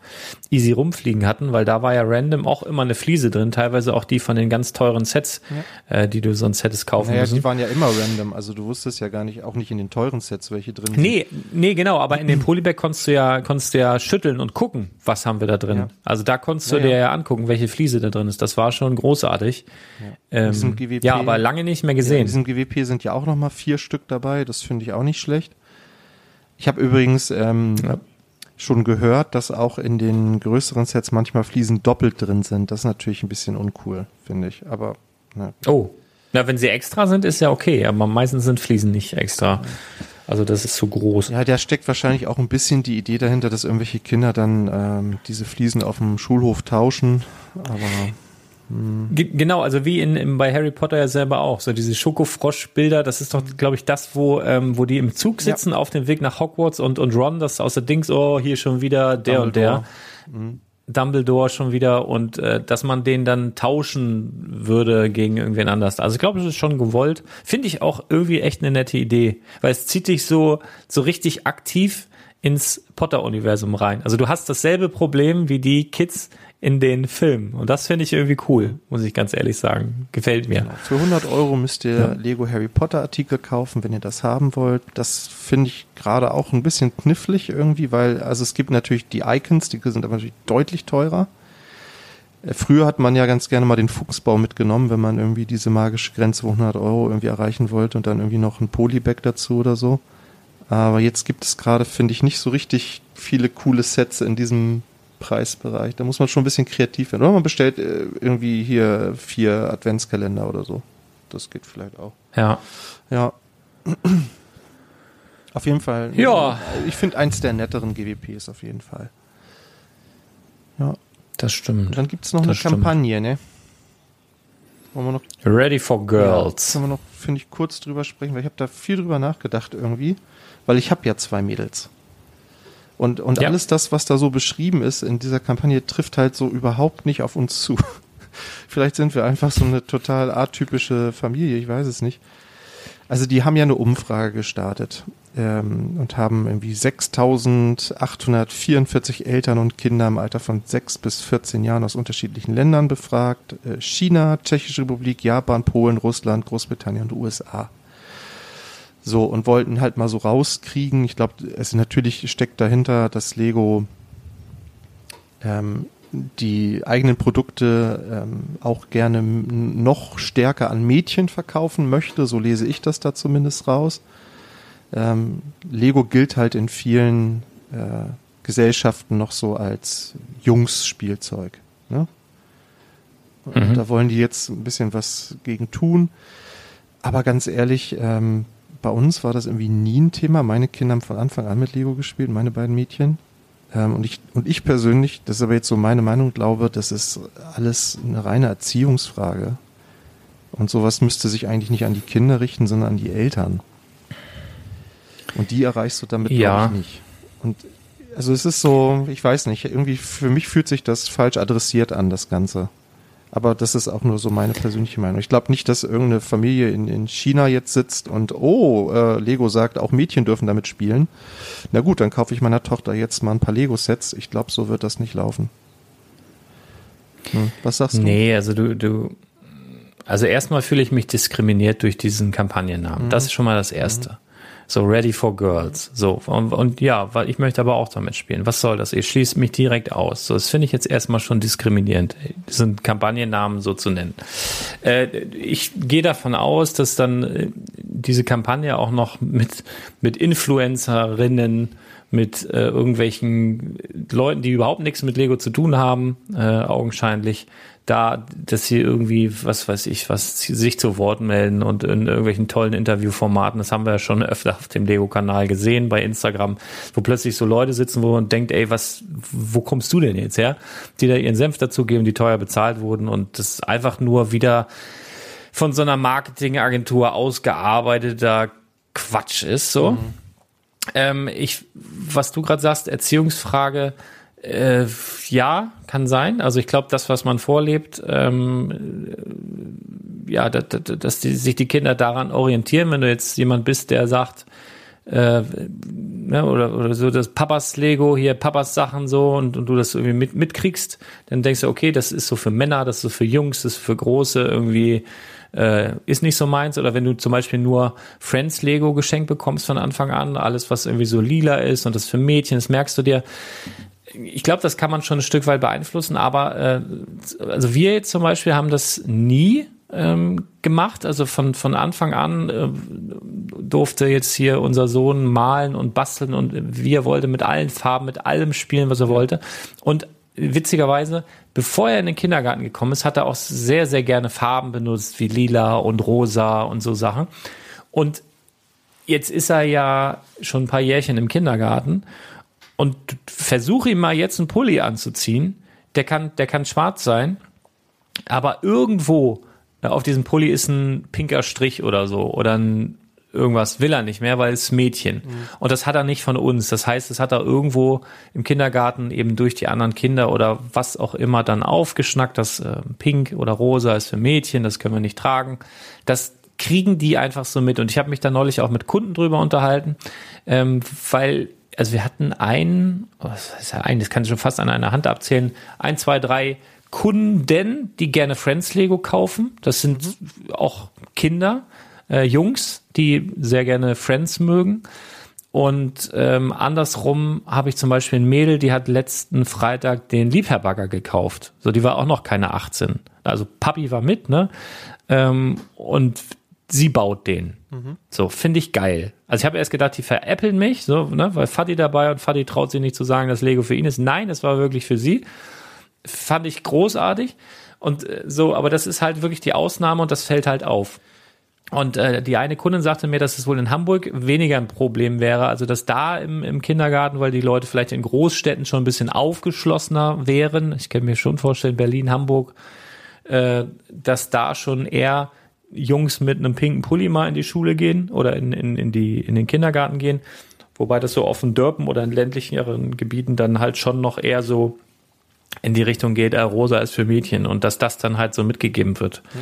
easy rumfliegen hatten, weil da war ja random auch immer eine Fliese drin, teilweise auch die von den ganz teuren Sets, äh, die du sonst hättest kaufen Naja, müssen. die waren ja immer random. Also du wusstest ja gar nicht, auch nicht in den teuren Sets, welche drin sind. Nee, nee, genau, aber in dem Polybag konntest du ja, konntest du ja schütteln und gucken, was haben wir da drin. Ja. Also da konntest du Ja, dir ja. ja angucken, welche Fliese da drin ist. Das war schon großartig. Ähm, diesem GWP ja, aber lange nicht mehr Ja, gesehen. Diesem GWP sind ja auch noch mal vier Stück dabei. Das finde ich auch nicht schlecht. Ich habe übrigens ähm, Ja. schon gehört, dass auch in den größeren Sets manchmal Fliesen doppelt drin sind. Das ist natürlich ein bisschen uncool, finde ich. Aber na, Oh. Na, wenn sie extra sind, ist ja okay, aber meistens sind Fliesen nicht extra. Also das ist zu groß. ja, da steckt wahrscheinlich auch ein bisschen die Idee dahinter, dass irgendwelche Kinder dann ähm, diese Fliesen auf dem Schulhof tauschen. Aber Genau, also wie in, in, bei Harry Potter ja selber auch. So diese Schokofrosch-Bilder, das ist doch, glaube ich, das, wo, ähm, wo die im Zug sitzen auf dem Weg nach Hogwarts und, und Ron das aus der Dings, oh, hier schon wieder der und der. Dumbledore. Dumbledore schon wieder und äh, dass man den dann tauschen würde gegen irgendwen anders. Also ich glaube, es ist schon gewollt. Finde ich auch irgendwie echt eine nette Idee, weil es zieht dich so so richtig aktiv ins Potter-Universum rein. Also du hast dasselbe Problem wie die Kids in den Filmen und das finde ich irgendwie cool, muss ich ganz ehrlich sagen. Gefällt mir. Für 100 Euro müsst ihr Ja. Lego Harry Potter Artikel kaufen, wenn ihr das haben wollt. Das finde ich gerade auch ein bisschen knifflig irgendwie, weil, also es gibt natürlich die Icons, die sind aber natürlich deutlich teurer. Äh, Früher hat man ja ganz gerne mal den Fuchsbau mitgenommen, wenn man irgendwie diese magische Grenze von 100 Euro irgendwie erreichen wollte und dann irgendwie noch ein Polybag dazu oder so. Aber jetzt gibt es gerade, finde ich, nicht so richtig viele coole Sets in diesem Preisbereich. Da muss man schon ein bisschen kreativ werden. Oder man bestellt äh, irgendwie hier vier Adventskalender oder so. Das geht vielleicht auch. Ja. Ja. Auf jeden Fall. Ja. Ich finde eins der netteren GWPs auf jeden Fall. Ja. Das stimmt. Und dann gibt's noch Das eine stimmt. Kampagne, ne? Wollen wir noch, Ready for Ja, Girls. können wir noch, finde ich, kurz drüber sprechen, weil ich habe da viel drüber nachgedacht irgendwie, weil ich habe ja zwei Mädels. Und, und Ja. alles das, was da so beschrieben ist in dieser Kampagne, trifft halt so überhaupt nicht auf uns zu. Vielleicht sind wir einfach so eine total atypische Familie, ich weiß es nicht. Also die haben ja eine Umfrage gestartet ähm, und haben irgendwie 6.844 Eltern und Kinder im Alter von 6 bis 14 Jahren aus unterschiedlichen Ländern befragt. Äh, China, Tschechische Republik, Japan, Polen, Russland, Großbritannien und USA. So, und wollten halt mal so rauskriegen. Ich glaube, es natürlich steckt dahinter, dass Lego ähm, die eigenen Produkte ähm, auch gerne noch stärker an Mädchen verkaufen möchte. So lese ich das da zumindest raus. Ähm, Lego gilt halt in vielen äh, Gesellschaften noch so als Jungs-Spielzeug. Ne? Mhm. Da wollen die jetzt ein bisschen was gegen tun. Aber ganz ehrlich, ähm, bei uns war das irgendwie nie ein Thema. Meine Kinder haben von Anfang an mit Lego gespielt, meine beiden Mädchen. Ähm, und, ich, und ich persönlich, das ist aber jetzt so meine Meinung, glaube, das ist alles eine reine Erziehungsfrage. Und sowas müsste sich eigentlich nicht an die Kinder richten, sondern an die Eltern. Und die erreichst du damit, Ja. ich, nicht. Und also es ist so, ich weiß nicht, irgendwie für mich fühlt sich das falsch adressiert an, das Ganze. Aber das ist auch nur so meine persönliche Meinung. Ich glaube nicht, dass irgendeine Familie in, in China jetzt sitzt und, oh, äh, Lego sagt, auch Mädchen dürfen damit spielen. Na gut, dann kaufe ich meiner Tochter jetzt mal ein paar Lego-Sets. Ich glaube, so wird das nicht laufen. Hm, was sagst du? Nee, also du, du, Also erstmal fühle ich mich diskriminiert durch diesen Kampagnennamen. Mhm. Das ist schon mal das Erste. Mhm. So, Ready for Girls. So, und, und ja, weil ich möchte aber auch damit spielen. Was soll das? Ihr schließt mich direkt aus. So, das finde ich jetzt erstmal schon diskriminierend, diesen Kampagnennamen so zu nennen. Äh, ich gehe davon aus, dass dann äh, diese Kampagne auch noch mit, mit Influencerinnen mit äh, irgendwelchen Leuten, die überhaupt nichts mit Lego zu tun haben, äh, augenscheinlich, da, dass sie irgendwie, was weiß ich, was sich zu Wort melden und in irgendwelchen tollen Interviewformaten, das haben wir ja schon öfter auf dem Lego-Kanal gesehen, bei Instagram, wo plötzlich so Leute sitzen, wo man denkt, ey, was, wo kommst du denn jetzt her? Die da ihren Senf dazugeben, die teuer bezahlt wurden und das einfach nur wieder von so einer Marketingagentur ausgearbeiteter Quatsch ist, so. Mhm. Ähm, ich, was du gerade sagst, Erziehungsfrage, äh, ja, kann sein. Also ich glaube, das, was man vorlebt, ähm, ja, dass, dass die, sich die Kinder daran orientieren. Wenn du jetzt jemand bist, der sagt, äh, ne, oder, oder so das Papas Lego, hier Papas Sachen so und, und du das irgendwie mit, mitkriegst, dann denkst du, okay, das ist so für Männer, das ist so für Jungs, das ist für Große irgendwie äh, ist nicht so meins. Oder wenn du zum Beispiel nur Friends Lego geschenkt bekommst von Anfang an, alles was irgendwie so lila ist und das für Mädchen, das merkst du dir. Ich glaube, das kann man schon ein Stück weit beeinflussen, aber äh, also wir jetzt zum Beispiel haben das nie ähm, gemacht. Also von, von Anfang an äh, durfte jetzt hier unser Sohn malen und basteln und wir wollte mit allen Farben, mit allem spielen, was er wollte. Und witzigerweise, bevor er in den Kindergarten gekommen ist, hat er auch sehr, sehr gerne Farben benutzt, wie lila und rosa und so Sachen. Und jetzt ist er ja schon ein paar Jährchen im Kindergarten und versuche ihm mal jetzt einen Pulli anzuziehen. Der kann, der kann schwarz sein, aber irgendwo auf diesem Pulli ist ein pinker Strich oder so oder ein irgendwas will er nicht mehr, weil es Mädchen. Mhm. Und das hat er nicht von uns. Das heißt, das hat er irgendwo im Kindergarten eben durch die anderen Kinder oder was auch immer dann aufgeschnackt, das äh, Pink oder Rosa ist für Mädchen, das können wir nicht tragen. Das kriegen die einfach so mit. Und ich habe mich da neulich auch mit Kunden drüber unterhalten, ähm, weil also wir hatten einen, oh, das ist ja ein, das kann ich schon fast an einer Hand abzählen, ein, zwei, drei Kunden, die gerne Friends Lego kaufen. Das sind auch Kinder, äh, Jungs, die sehr gerne Friends mögen. Und ähm, andersrum habe ich zum Beispiel ein Mädel, die hat letzten Freitag den Liebherrbagger gekauft. So, die war auch noch keine 18. Also Papi war mit, ne? Ähm, und sie baut den. Mhm. So, finde ich geil. Also ich habe erst gedacht, die veräppeln mich, so, ne, weil Fadi dabei und Fadi traut sich nicht zu sagen, dass Lego für ihn ist. Nein, es war wirklich für sie. Fand ich großartig. Und äh, so, aber das ist halt wirklich die Ausnahme und das fällt halt auf. Und äh, die eine Kundin sagte mir, dass es wohl in Hamburg weniger ein Problem wäre, also dass da im, im Kindergarten, weil die Leute vielleicht in Großstädten schon ein bisschen aufgeschlossener wären, ich kann mir schon vorstellen, Berlin, Hamburg, äh, dass da schon eher Jungs mit einem pinken Pulli mal in die Schule gehen oder in, in, in, die, in den Kindergarten gehen. Wobei das so auf den Dörpen oder in ländlicheren Gebieten dann halt schon noch eher so in die Richtung geht, äh, rosa ist für Mädchen und dass das dann halt so mitgegeben wird. Mhm.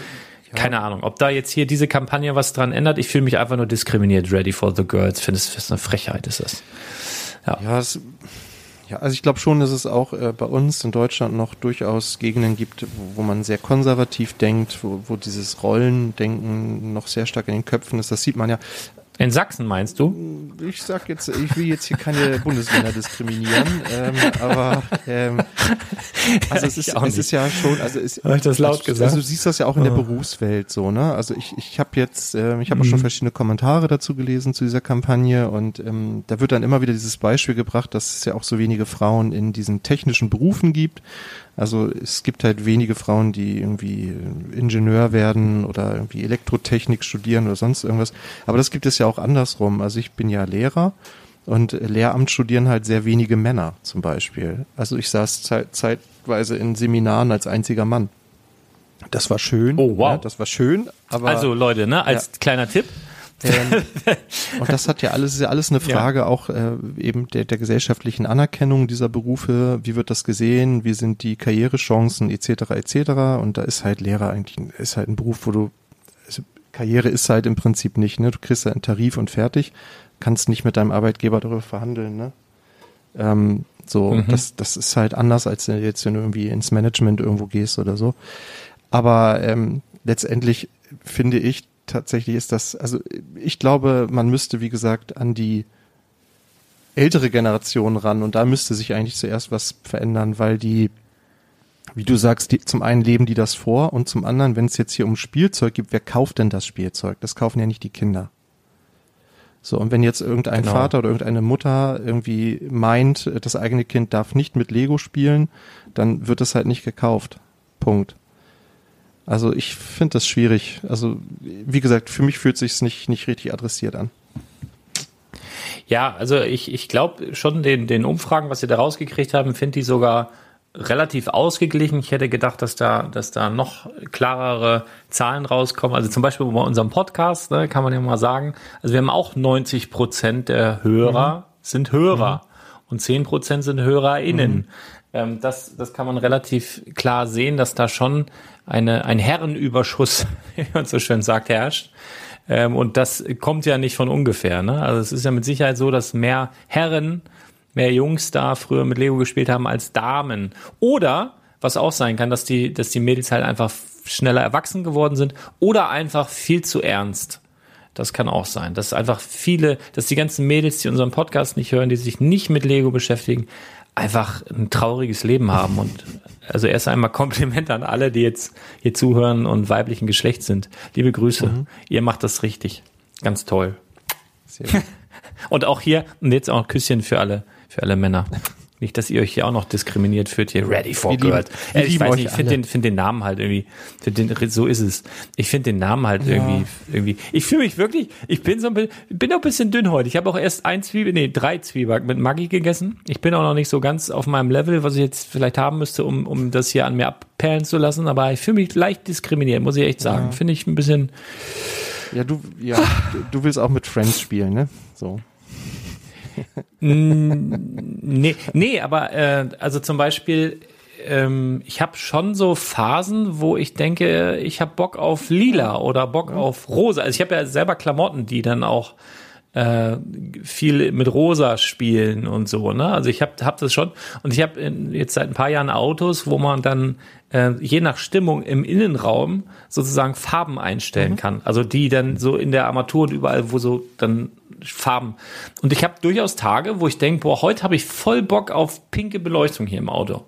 Keine Ahnung, ob da jetzt hier diese Kampagne was dran ändert. Ich fühle mich einfach nur diskriminiert. Ready for the Girls. Finde es eine Frechheit, ist das. Ja, ja, es, ja also ich glaube schon, dass es auch äh, bei uns in Deutschland noch durchaus Gegenden gibt, wo, wo man sehr konservativ denkt, wo, wo dieses Rollendenken noch sehr stark in den Köpfen ist. Das sieht man ja in Sachsen meinst du? Ich sag jetzt, ich will jetzt hier keine Bundesländer diskriminieren, ähm, aber ähm, also es ist, es ist ja schon, also es, Habe ich das laut also, gesagt? Also du siehst das ja auch in der. Berufswelt so, ne? Also ich, ich habe jetzt, äh, ich habe mhm. auch schon verschiedene Kommentare dazu gelesen zu dieser Kampagne und ähm, da wird dann immer wieder dieses Beispiel gebracht, dass es ja auch so wenige Frauen in diesen technischen Berufen gibt. Also es gibt halt wenige Frauen, die irgendwie Ingenieur werden oder irgendwie Elektrotechnik studieren oder sonst irgendwas. Aber das gibt es ja auch andersrum. Also ich bin ja Lehrer und Lehramt studieren halt sehr wenige Männer zum Beispiel. Also ich saß zeit, zeitweise in Seminaren als einziger Mann. Das war schön. Oh wow, ja, das war schön. Aber also Leute, ne, als ja. kleiner Tipp, ähm, und das hat ja alles, ist ja alles eine Frage ja. auch äh, eben der, der gesellschaftlichen Anerkennung dieser Berufe. Wie wird das gesehen? Wie sind die Karrierechancen etc. etc. Und da ist halt Lehrer eigentlich ist halt ein Beruf, wo du also Karriere ist halt im Prinzip nicht. Ne, du kriegst halt einen Tarif und fertig, kannst nicht mit deinem Arbeitgeber darüber verhandeln. Ne. Ähm, so, mhm. das, das ist halt anders, als jetzt, wenn du irgendwie ins Management irgendwo gehst oder so. Aber ähm, letztendlich finde ich tatsächlich ist das, also ich glaube, man müsste, wie gesagt, an die ältere Generation ran und da müsste sich eigentlich zuerst was verändern, weil die, wie du sagst, die, zum einen leben die das vor und zum anderen, wenn es jetzt hier um Spielzeug gibt, wer kauft denn das Spielzeug? Das kaufen ja nicht die Kinder. So, und wenn jetzt irgendein Genau. Vater oder irgendeine Mutter irgendwie meint, das eigene Kind darf nicht mit Lego spielen, dann wird es halt nicht gekauft. Punkt. Also ich finde das schwierig. Also wie gesagt, für mich fühlt sich's nicht nicht richtig adressiert an. Ja, also ich, ich glaube schon den, den Umfragen, was sie da rausgekriegt haben, finde die sogar relativ ausgeglichen. Ich hätte gedacht, dass da, dass da noch klarere Zahlen rauskommen. Also zum Beispiel bei unserem Podcast, ne, kann man ja mal sagen, also wir haben auch 90 Prozent der Hörer sind Hörer und 10 Prozent sind HörerInnen. Ähm, das, das kann man relativ klar sehen, dass da schon eine, ein Herrenüberschuss, wie man so schön sagt, herrscht. Ähm, und das kommt ja nicht von ungefähr. Ne? Also es ist ja mit Sicherheit so, dass mehr Herren, mehr Jungs da früher mit Lego gespielt haben als Damen. Oder, was auch sein kann, dass die, dass die Mädels halt einfach schneller erwachsen geworden sind oder einfach viel zu ernst. Das kann auch sein. Dass einfach viele, dass die ganzen Mädels, die unseren Podcast nicht hören, die sich nicht mit Lego beschäftigen, einfach ein trauriges Leben haben. Und also erst einmal Kompliment an alle, die jetzt hier zuhören und weiblichen Geschlechts sind. Liebe Grüße. Ihr macht das richtig. Ganz toll. Und auch hier, und jetzt auch ein Küsschen für alle, für alle Männer. Nicht, dass ihr euch hier auch noch diskriminiert fühlt, hier Ready for Wir lieben- Girls. wir Äh, ich lieben weiß nicht, ich finde den, find den Namen halt irgendwie, den, so ist es. Ich finde den Namen halt irgendwie, irgendwie, ich fühle mich wirklich, ich bin so ein bisschen, bin auch ein bisschen dünn heute. Ich habe auch erst ein Zwiebel, nee, drei Zwieback mit Maggi gegessen. Ich bin auch noch nicht so ganz auf meinem Level, was ich jetzt vielleicht haben müsste, um, um das hier an mir abperlen zu lassen, aber ich fühle mich leicht diskriminiert, muss ich echt sagen. Finde ich ein bisschen, Ja, du ja, du willst auch mit Friends spielen, ne? So. Nee, nee, aber äh, also zum Beispiel, ähm, ich habe schon so Phasen, wo ich denke, ich habe Bock auf lila oder Bock auf rosa. Also ich habe ja selber Klamotten, die dann auch äh, viel mit rosa spielen und so. Ne? Also ich habe hab das schon und ich habe jetzt seit ein paar Jahren Autos, wo man dann äh, je nach Stimmung im Innenraum sozusagen Farben einstellen kann. Also die dann so in der Armatur und überall, wo so dann Farben. Und ich habe durchaus Tage, wo ich denke, boah, heute habe ich voll Bock auf pinke Beleuchtung hier im Auto.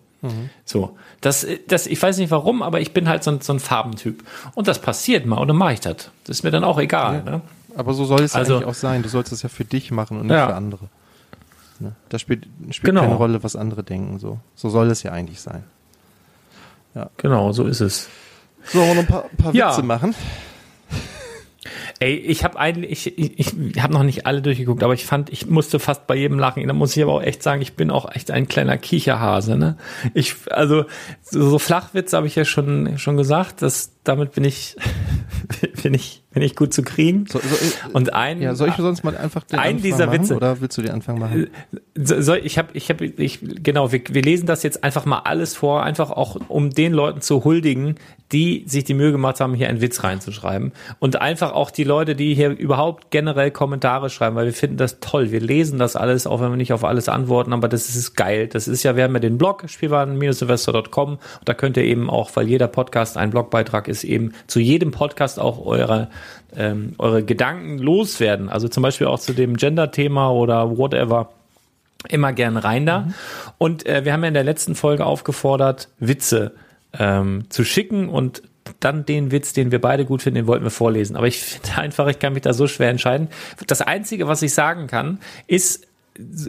So, das, das, ich weiß nicht warum, aber ich bin halt so ein, so ein Farbentyp. Und das passiert mal und dann mache ich das. Das ist mir dann auch egal. Ne? Aber so soll es Also- eigentlich auch sein. Du sollst es ja für dich machen und nicht Ja. für andere. Ne? Das spielt, spielt Genau. keine Rolle, was andere denken. So, so soll es ja eigentlich sein. Genau, so ist es. So, wir noch ein paar, paar Ja. Witze machen? Ey, ich habe eigentlich, ich, ich habe noch nicht alle durchgeguckt, aber ich fand, ich musste fast bei jedem lachen. Da muss ich aber auch echt sagen, ich bin auch echt ein kleiner Kicherhase. Ne? Ich, also so, Flachwitze habe ich ja schon schon gesagt, dass damit bin ich bin ich bin ich gut zu kriegen. So, so, Und ein ja, soll ich sonst mal einfach den ein Anfang dieser machen, Witze- Oder willst du den Anfang machen? So, so, ich habe, ich habe, ich genau. Wir, wir lesen das jetzt einfach mal alles vor, einfach auch um den Leuten zu huldigen, die sich die Mühe gemacht haben, hier einen Witz reinzuschreiben und einfach auch die Leute, die hier überhaupt generell Kommentare schreiben, weil wir finden das toll. Wir lesen das alles, auch wenn wir nicht auf alles antworten, aber das ist geil. Das ist ja, wir haben ja den Blog spielwaren-investor.com und da könnt ihr eben auch, weil jeder Podcast ein Blogbeitrag ist, eben zu jedem Podcast auch eure ähm, eure Gedanken loswerden. Also zum Beispiel auch zu dem Gender-Thema oder whatever immer gern rein da. Und äh, wir haben ja in der letzten Folge aufgefordert, Witze ähm, zu schicken und dann den Witz, den wir beide gut finden, den wollten wir vorlesen. Aber ich finde einfach, ich kann mich da so schwer entscheiden. Das Einzige, was ich sagen kann, ist,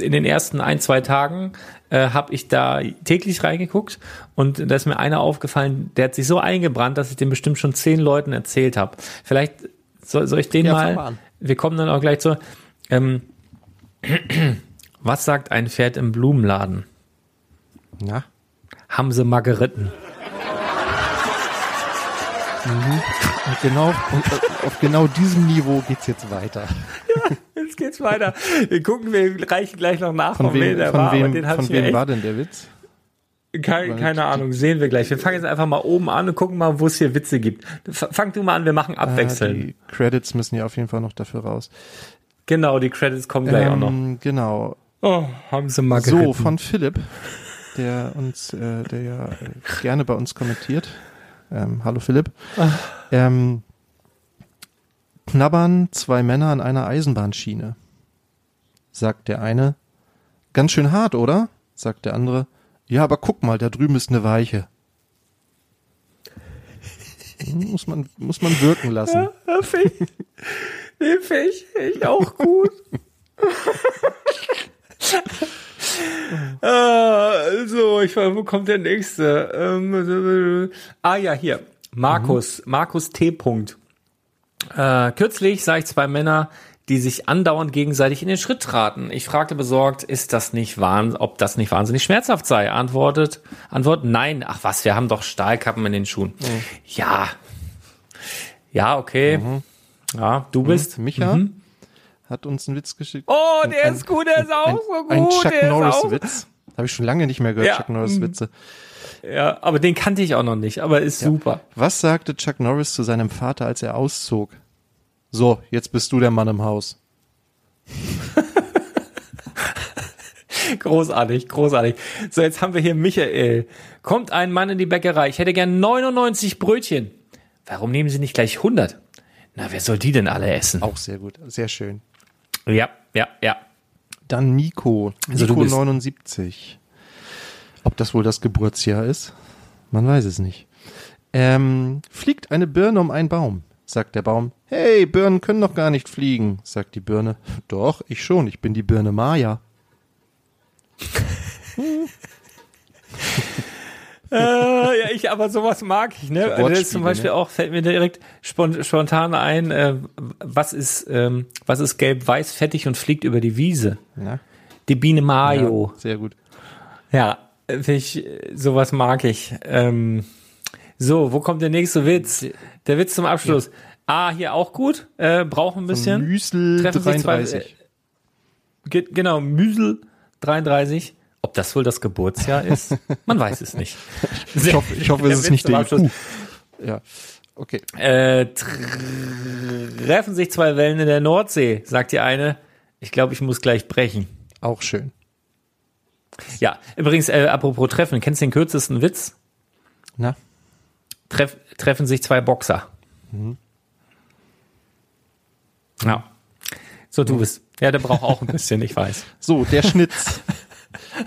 in den ersten ein, zwei Tagen äh, habe ich da täglich reingeguckt und da ist mir einer aufgefallen, der hat sich so eingebrannt, dass ich den bestimmt schon zehn Leuten erzählt habe. Vielleicht soll, soll ich den Ja, mal, mal wir kommen dann auch gleich zu, ähm, was sagt ein Pferd im Blumenladen? Na? Haben sie Margeriten. Und genau, und äh, auf genau diesem Niveau geht's jetzt weiter. Jetzt geht's weiter. Wir gucken, wir reichen gleich noch nach, Von wem, der von war, wem, von wem war denn der Witz? Keine, keine Ahnung, sehen wir gleich. Wir fangen jetzt einfach mal oben an und gucken mal, wo es hier Witze gibt. Fang du mal an, wir machen Ah, abwechselnd. die Credits müssen ja auf jeden Fall noch dafür raus. genau, die Credits kommen gleich auch noch. Ähm, genau. Oh, haben sie Margeriten. So, von Philipp, der uns, äh, der ja äh, gerne bei uns kommentiert. Ähm, hallo Philipp. Ähm, knabbern zwei Männer an einer Eisenbahnschiene. Sagt der eine. Ganz schön hart, oder? Sagt der andere. Ja, aber guck mal, da drüben ist eine Weiche. Muss man, muss man wirken lassen. Ja, ich, den finde ich, ich auch gut. ah, so, ich war, wo kommt der nächste? Ähm, ah ja, hier. Markus, mhm. Markus T. Punkt. Äh, kürzlich sah ich zwei Männer, die sich andauernd gegenseitig in den Schritt traten. Ich fragte besorgt, ist das nicht wahn, ob das nicht wahnsinnig schmerzhaft sei? Antwortet, Antwort, nein. Ach was, wir haben doch Stahlkappen in den Schuhen. Mhm. Ja. Ja, okay. Mhm. Ja, du bist. Mhm. Micha mhm. Hat uns einen Witz geschickt. Oh, der ein, ist gut, der ist auch ein, so gut. Ein Chuck Norris-Witz. Habe ich schon lange nicht mehr gehört, ja. Chuck Norris-Witze. Ja, aber den kannte ich auch noch nicht, aber ist ja. super. Was sagte Chuck Norris zu seinem Vater, als er auszog? So, jetzt bist du der Mann im Haus. großartig, großartig. So, jetzt haben wir hier Michael. Kommt ein Mann in die Bäckerei. Ich hätte gern 99 Brötchen. Warum nehmen Sie nicht gleich 100? Na, wer soll die denn alle essen? Auch sehr gut, sehr schön. Ja, ja, ja. Dann Nico, also Nico 79. Ob das wohl das Geburtsjahr ist? Man weiß es nicht. Ähm, fliegt eine Birne um einen Baum sagt der Baum. Hey, Birnen können doch gar nicht fliegen, sagt die Birne. Doch, ich schon, ich bin die Birne Maya. äh, ja, ich, aber sowas mag ich, ne? Also das zum Beispiel ne? auch, fällt mir direkt spontan ein, äh, was ist, ähm, was ist gelb-weiß, fettig und fliegt über die Wiese? Ja. Die Biene Mayo. Ja, sehr gut. Ja, ich, sowas mag ich. Ähm, so, wo kommt der nächste Witz? Der Witz zum Abschluss. Ja. Ah, hier auch gut. Äh, braucht ein bisschen. So Müsel Treffen 33. Zwei, äh, genau, Müsel 33. Ob das wohl das Geburtsjahr ist? Man weiß es nicht. ich hoffe, ich hoffe es ist nicht der IQ. Ja. Okay. Äh, treffen sich zwei Wellen in der Nordsee, sagt die eine. Ich glaube, ich muss gleich brechen. Auch schön. Ja, übrigens, äh, apropos Treffen, kennst du den kürzesten Witz? Na? Treff, treffen sich zwei Boxer. Mhm. Ja. So, du bist. Ja, der braucht auch ein bisschen, ich weiß. So, der Schnitz.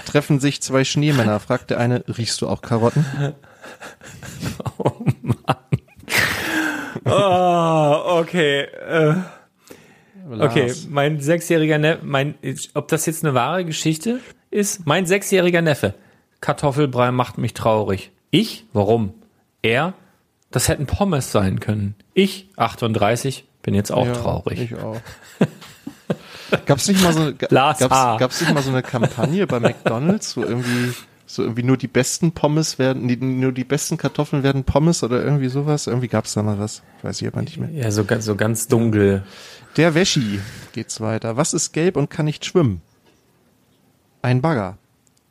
Treffen sich zwei Schneemänner, fragt der eine, riechst du auch Karotten? Oh Mann. Oh, okay. Äh, okay, mein sechsjähriger Neffe, mein, ob das jetzt eine wahre Geschichte ist? Mein sechsjähriger Neffe. Kartoffelbrei macht mich traurig. Ich? Warum? Er? Das hätten Pommes sein können. Ich, 38, bin jetzt auch ja, traurig. Ich auch. Gab's nicht mal so gab's, gab's nicht mal so eine Kampagne bei McDonald's, wo irgendwie so irgendwie nur die besten Pommes werden, die, nur die besten Kartoffeln werden Pommes oder irgendwie sowas. Irgendwie gab's da mal was. Weiß ich aber nicht mehr. Ja, so ganz, so ganz dunkel. Der Wäschi geht's weiter. Was ist gelb und kann nicht schwimmen? Ein Bagger.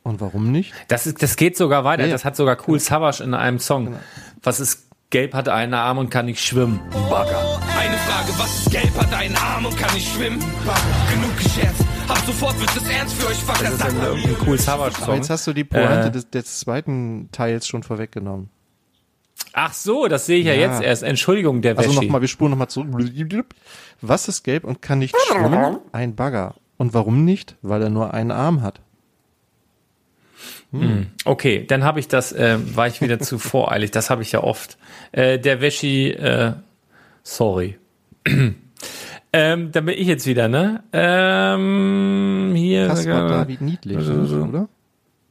Und warum nicht? Das ist, das geht sogar weiter. Ja, ja. Das hat sogar Cool Savage in einem Song. Genau. Was ist gelb, hat einen Arm und kann nicht schwimmen? Bagger. Eine Frage, was ist gelb, hat einen Arm und kann nicht schwimmen? Genug gescherzt, ab sofort wird es ernst für euch, fuck, das, ist ein, ein cool Savage-Song. Aber jetzt hast du die Pointe äh. des, des zweiten Teils schon vorweggenommen. Ach so, das sehe ich ja. ja, jetzt erst. Entschuldigung, der Wäsche. Also nochmal, wir spuren nochmal zurück. Was ist gelb und kann nicht schwimmen? Ein Bagger. Und warum nicht? Weil er nur einen Arm hat. Hm. Okay, dann habe ich das, äh, war ich wieder zu voreilig. Das habe ich ja oft. Äh, der Wäschi, äh, Sorry. ähm, da bin ich jetzt wieder, ne? Ähm, hier. Kaspar David Niedlich, also, oder?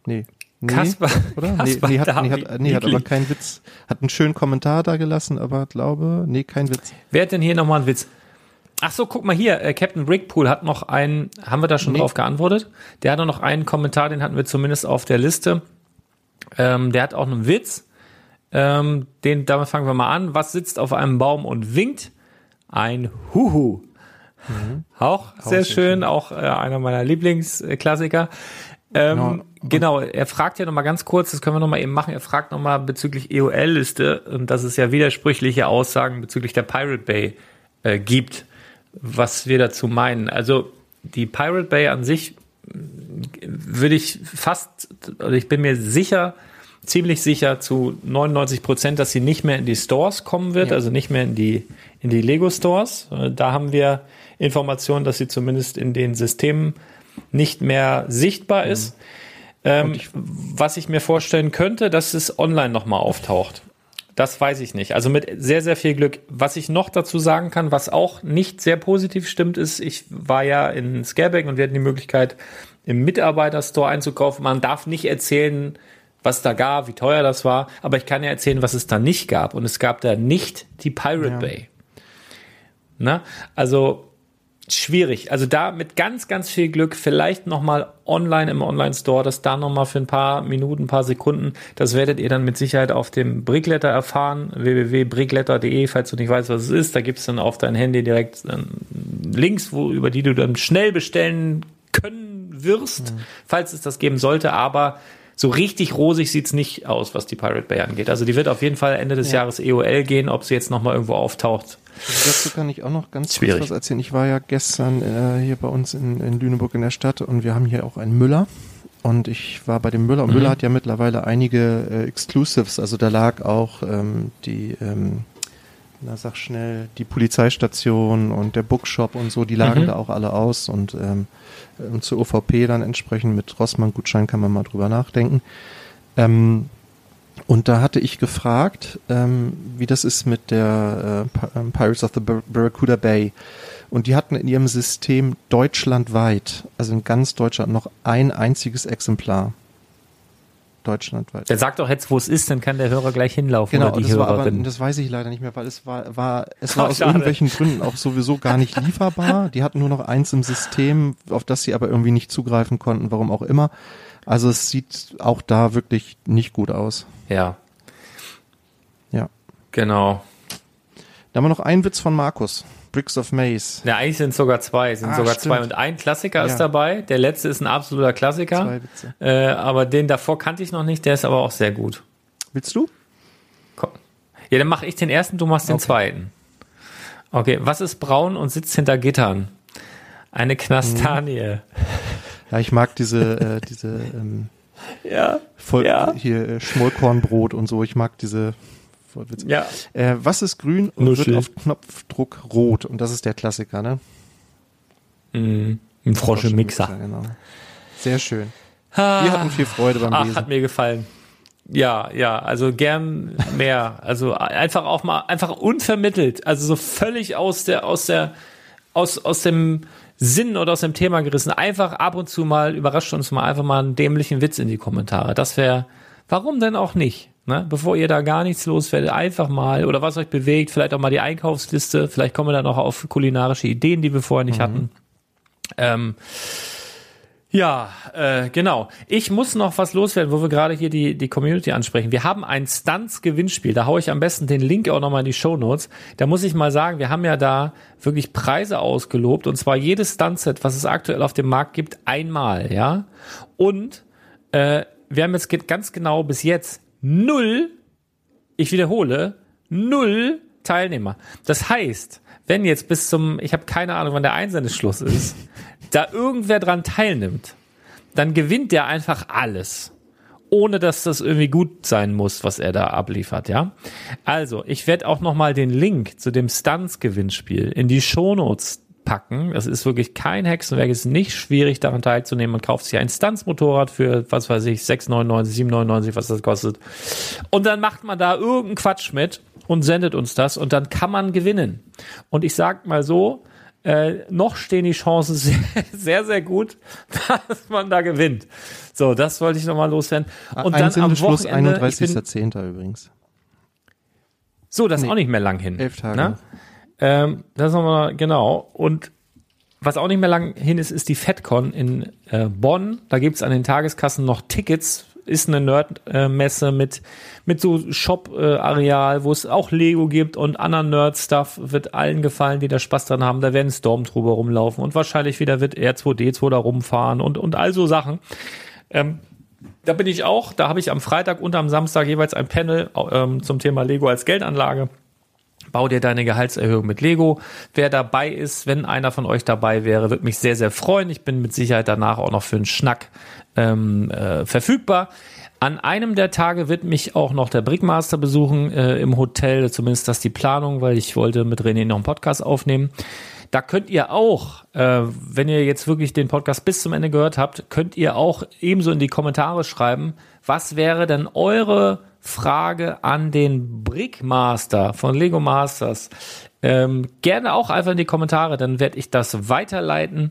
Nee. Nee, Kaspar, oder? Kaspar nee, nee, hat, nee, hat, nee, hat aber keinen Witz. Hat einen schönen Kommentar da gelassen, aber glaube, nee, kein Witz. Wer hat denn hier nochmal einen Witz? Ach so, guck mal hier, äh, Captain Brickpool hat noch einen, haben wir da schon nee. drauf geantwortet? Der hat noch einen Kommentar, den hatten wir zumindest auf der Liste. Ähm, der hat auch einen Witz. Ähm, den, damit fangen wir mal an. Was sitzt auf einem Baum und winkt? Ein Huhu. Mhm. Auch, auch sehr, schön, schön. auch äh, einer meiner Lieblingsklassiker. Ähm, genau. genau, er fragt ja nochmal ganz kurz, das können wir nochmal eben machen, er fragt nochmal bezüglich EOL-Liste und dass es ja widersprüchliche Aussagen bezüglich der Pirate Bay äh, gibt, was wir dazu meinen. Also die Pirate Bay an sich würde ich fast, oder ich bin mir sicher, ziemlich sicher zu 99 Prozent, dass sie nicht mehr in die Stores kommen wird, ja. also nicht mehr in die, in die Lego Stores. Da haben wir Informationen, dass sie zumindest in den Systemen nicht mehr sichtbar mhm. ist. Ähm, ich, was ich mir vorstellen könnte, dass es online nochmal auftaucht. Das weiß ich nicht. Also mit sehr, sehr viel Glück. Was ich noch dazu sagen kann, was auch nicht sehr positiv stimmt, ist, ich war ja in Scareback und wir hatten die Möglichkeit, im Mitarbeiterstore einzukaufen. Man darf nicht erzählen, was da gab, wie teuer das war, aber ich kann ja erzählen, was es da nicht gab. Und es gab da nicht die Pirate ja. Bay. Na, also schwierig. Also da mit ganz, ganz viel Glück vielleicht nochmal online im Online-Store, das da nochmal für ein paar Minuten, ein paar Sekunden, das werdet ihr dann mit Sicherheit auf dem Brickletter erfahren, www.brickletter.de, falls du nicht weißt, was es ist. Da gibt's dann auf dein Handy direkt äh, Links, wo, über die du dann schnell bestellen können wirst, mhm. falls es das geben sollte, aber so richtig rosig sieht's nicht aus, was die Pirate Bay angeht. Also die wird auf jeden Fall Ende des ja. Jahres EOL gehen, ob sie jetzt nochmal irgendwo auftaucht. Also dazu kann ich auch noch ganz Schwierig. kurz was erzählen. Ich war ja gestern äh, hier bei uns in, in Lüneburg in der Stadt und wir haben hier auch einen Müller. Und ich war bei dem Müller. Und mhm. Müller hat ja mittlerweile einige äh, Exclusives. Also da lag auch ähm, die, ähm, na sag schnell, die Polizeistation und der Bookshop und so, die lagen mhm. da auch alle aus. Und ähm, und zur OVP dann entsprechend mit Rossmann-Gutschein kann man mal drüber nachdenken. Ähm, und da hatte ich gefragt, ähm, wie das ist mit der äh, ähm, Pirates of the Barracuda Bay. Und die hatten in ihrem System deutschlandweit, also in ganz Deutschland, noch ein einziges Exemplar. Deutschlandweit. Der sagt doch jetzt, wo es ist, dann kann der Hörer gleich hinlaufen genau, oder die das Hörerin. War aber, das weiß ich leider nicht mehr, weil es war, war es war oh, aus schade. irgendwelchen Gründen auch sowieso gar nicht lieferbar. Die hatten nur noch eins im System, auf das sie aber irgendwie nicht zugreifen konnten, warum auch immer. Also es sieht auch da wirklich nicht gut aus. Ja. Ja. Genau. Da haben wir noch einen Witz von Markus. Bricks of Maze. Ja, eigentlich sind es sogar zwei. Es sind ah, sogar stimmt. zwei und ein Klassiker ja. ist dabei. Der letzte ist ein absoluter Klassiker. Äh, aber den davor kannte ich noch nicht. Der ist aber auch sehr gut. Willst du? Komm. Ja, dann mache ich den ersten, du machst okay. den zweiten. Okay, was ist braun und sitzt hinter Gittern? Eine Knastanie. Ja, ich mag diese, äh, diese ähm, ja, voll, ja. hier äh, Schmollkornbrot und so. Ich mag diese Wortwitz. Ja. Äh, was ist grün und Nuschel. wird auf Knopfdruck rot? Und das ist der Klassiker, ne? Mm, ein Froschemixer. Frosch genau. Sehr schön. Ah, Wir hatten viel Freude beim ach, Lesen. Hat mir gefallen. Ja, ja, also gern mehr. Also einfach auch mal, einfach unvermittelt, also so völlig aus der, aus der, aus, aus dem Sinn oder aus dem Thema gerissen. Einfach ab und zu mal, überrascht uns mal einfach mal einen dämlichen Witz in die Kommentare. Das wäre, warum denn auch nicht? Ne? Bevor ihr da gar nichts loswerdet, einfach mal, oder was euch bewegt, vielleicht auch mal die Einkaufsliste, vielleicht kommen wir dann auch auf kulinarische Ideen, die wir vorher nicht mhm. hatten. Ähm, ja, äh, genau. Ich muss noch was loswerden, wo wir gerade hier die, die Community ansprechen. Wir haben ein Stunts-Gewinnspiel. Da haue ich am besten den Link auch nochmal in die Show Notes. Da muss ich mal sagen, wir haben ja da wirklich Preise ausgelobt. Und zwar jedes Stuntset, was es aktuell auf dem Markt gibt, einmal, ja. Und äh, wir haben jetzt ganz genau bis jetzt null, ich wiederhole, null Teilnehmer. Das heißt, wenn jetzt bis zum, ich habe keine Ahnung, wann der Einsendeschluss ist, da irgendwer dran teilnimmt, dann gewinnt der einfach alles. Ohne dass das irgendwie gut sein muss, was er da abliefert, ja. Also, ich werde auch nochmal den Link zu dem Stunts-Gewinnspiel in die Shownotes packen. Das ist wirklich kein Hexenwerk, es ist nicht schwierig, daran teilzunehmen. Man kauft sich ein Stunts-Motorrad für, was weiß ich, 6,99, 7,99, was das kostet. Und dann macht man da irgendeinen Quatsch mit und sendet uns das und dann kann man gewinnen. Und ich sag mal so, äh, noch stehen die Chancen sehr, sehr, sehr gut, dass man da gewinnt. So, das wollte ich nochmal loswerden. Und Ein dann am Wochenende... 31.10. übrigens. So, das nee, ist auch nicht mehr lang hin. Elf Tage. Ne? Ähm, das nochmal, genau. Und was auch nicht mehr lang hin ist, ist die FedCon in äh, Bonn. Da gibt's an den Tageskassen noch Tickets. Ist eine Nerd-Messe äh, mit, mit so Shop-Areal, äh, wo es auch Lego gibt und anderen Nerd-Stuff. Wird allen gefallen, die da Spaß dran haben. Da werden Stormtrooper rumlaufen und wahrscheinlich wieder wird R2D2 da rumfahren und, und all so Sachen. Ähm, da bin ich auch. Da habe ich am Freitag und am Samstag jeweils ein Panel ähm, zum Thema Lego als Geldanlage. Bau dir deine Gehaltserhöhung mit Lego. Wer dabei ist, wenn einer von euch dabei wäre, würde mich sehr, sehr freuen. Ich bin mit Sicherheit danach auch noch für einen Schnack ähm, äh, verfügbar. An einem der Tage wird mich auch noch der Brickmaster besuchen äh, im Hotel, zumindest das die Planung, weil ich wollte mit René noch einen Podcast aufnehmen. Da könnt ihr auch, äh, wenn ihr jetzt wirklich den Podcast bis zum Ende gehört habt, könnt ihr auch ebenso in die Kommentare schreiben, was wäre denn eure Frage an den Brickmaster von Lego Masters. Ähm, gerne auch einfach in die Kommentare, dann werde ich das weiterleiten.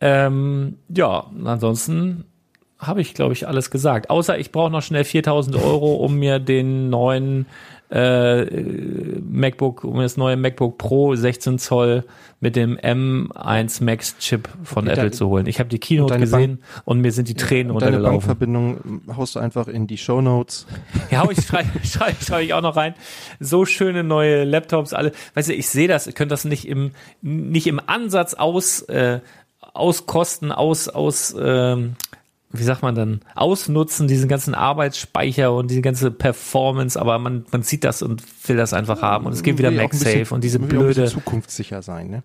Ähm, ja, ansonsten habe ich, glaube ich, alles gesagt. Außer ich brauche noch schnell 4000 Euro, um mir den neuen äh, MacBook, um das neue MacBook Pro 16 Zoll mit dem M1 Max Chip von Apple zu holen. Ich habe die Keynote gesehen Bank und mir sind die Tränen ja, runtergelaufen. Deine Bankverbindung haust du einfach in die Show Notes. Ja, ich schreibe schrei, schrei ich auch noch rein. So schöne neue Laptops, alle. Weißt du, ich sehe das, ich könnte das nicht im nicht im Ansatz aus äh, auskosten, aus aus ähm, wie sagt man dann, ausnutzen, diesen ganzen Arbeitsspeicher und diese ganze Performance, aber man, man sieht das und will das einfach haben. Und es gibt wieder MagSafe und diese blöde. zukunftssicher sein, ne?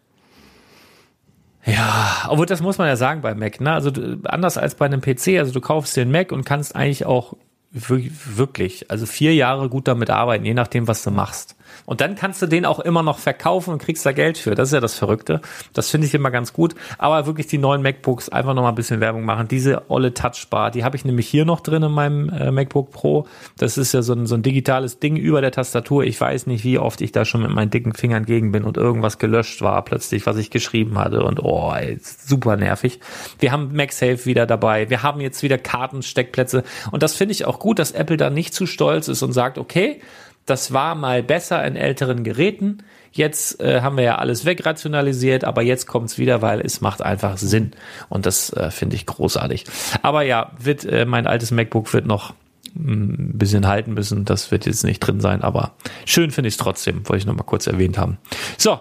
Ja, obwohl das muss man ja sagen bei Mac, ne? Also anders als bei einem PC, also du kaufst dir einen Mac und kannst eigentlich auch wirklich, also vier Jahre gut damit arbeiten, je nachdem, was du machst. Und dann kannst du den auch immer noch verkaufen und kriegst da Geld für. Das ist ja das Verrückte. Das finde ich immer ganz gut. Aber wirklich die neuen MacBooks einfach noch mal ein bisschen Werbung machen. Diese olle Touchbar, die habe ich nämlich hier noch drin in meinem äh, MacBook Pro. Das ist ja so ein, so ein digitales Ding über der Tastatur. Ich weiß nicht, wie oft ich da schon mit meinen dicken Fingern gegen bin und irgendwas gelöscht war plötzlich, was ich geschrieben hatte. Und oh, ey, super nervig. Wir haben MagSafe wieder dabei. Wir haben jetzt wieder Kartensteckplätze. Und das finde ich auch gut, dass Apple da nicht zu stolz ist und sagt, okay, das war mal besser in älteren Geräten. Jetzt äh, haben wir ja alles wegrationalisiert, aber jetzt kommt es wieder, weil es macht einfach Sinn. Und das äh, finde ich großartig. Aber ja, wird äh, mein altes MacBook wird noch ein bisschen halten müssen. Das wird jetzt nicht drin sein, aber schön finde ich es trotzdem, wollte ich noch mal kurz erwähnt haben. So,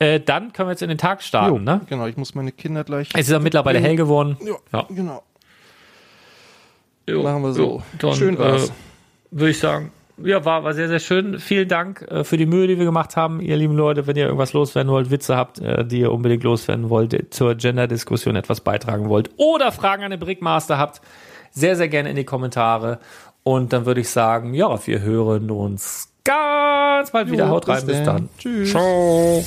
äh, dann können wir jetzt in den Tag starten, jo, ne? Genau, ich muss meine Kinder gleich. Es ist ja mittlerweile hell geworden. Ja, ja. genau. Jo, Machen wir so. Jo, dann, Schön war's. Äh, Würde ich sagen, ja, war, war sehr, sehr schön. Vielen Dank äh, für die Mühe, die wir gemacht haben, ihr lieben Leute. Wenn ihr irgendwas loswerden wollt, Witze habt, äh, die ihr unbedingt loswerden wollt, zur Gender-Diskussion etwas beitragen wollt oder Fragen an den Brickmaster habt, sehr, sehr gerne in die Kommentare. Und dann würde ich sagen, ja, wir hören uns ganz bald wieder. Jo, Haut rein, bis, bis dann. Tschüss. Ciao.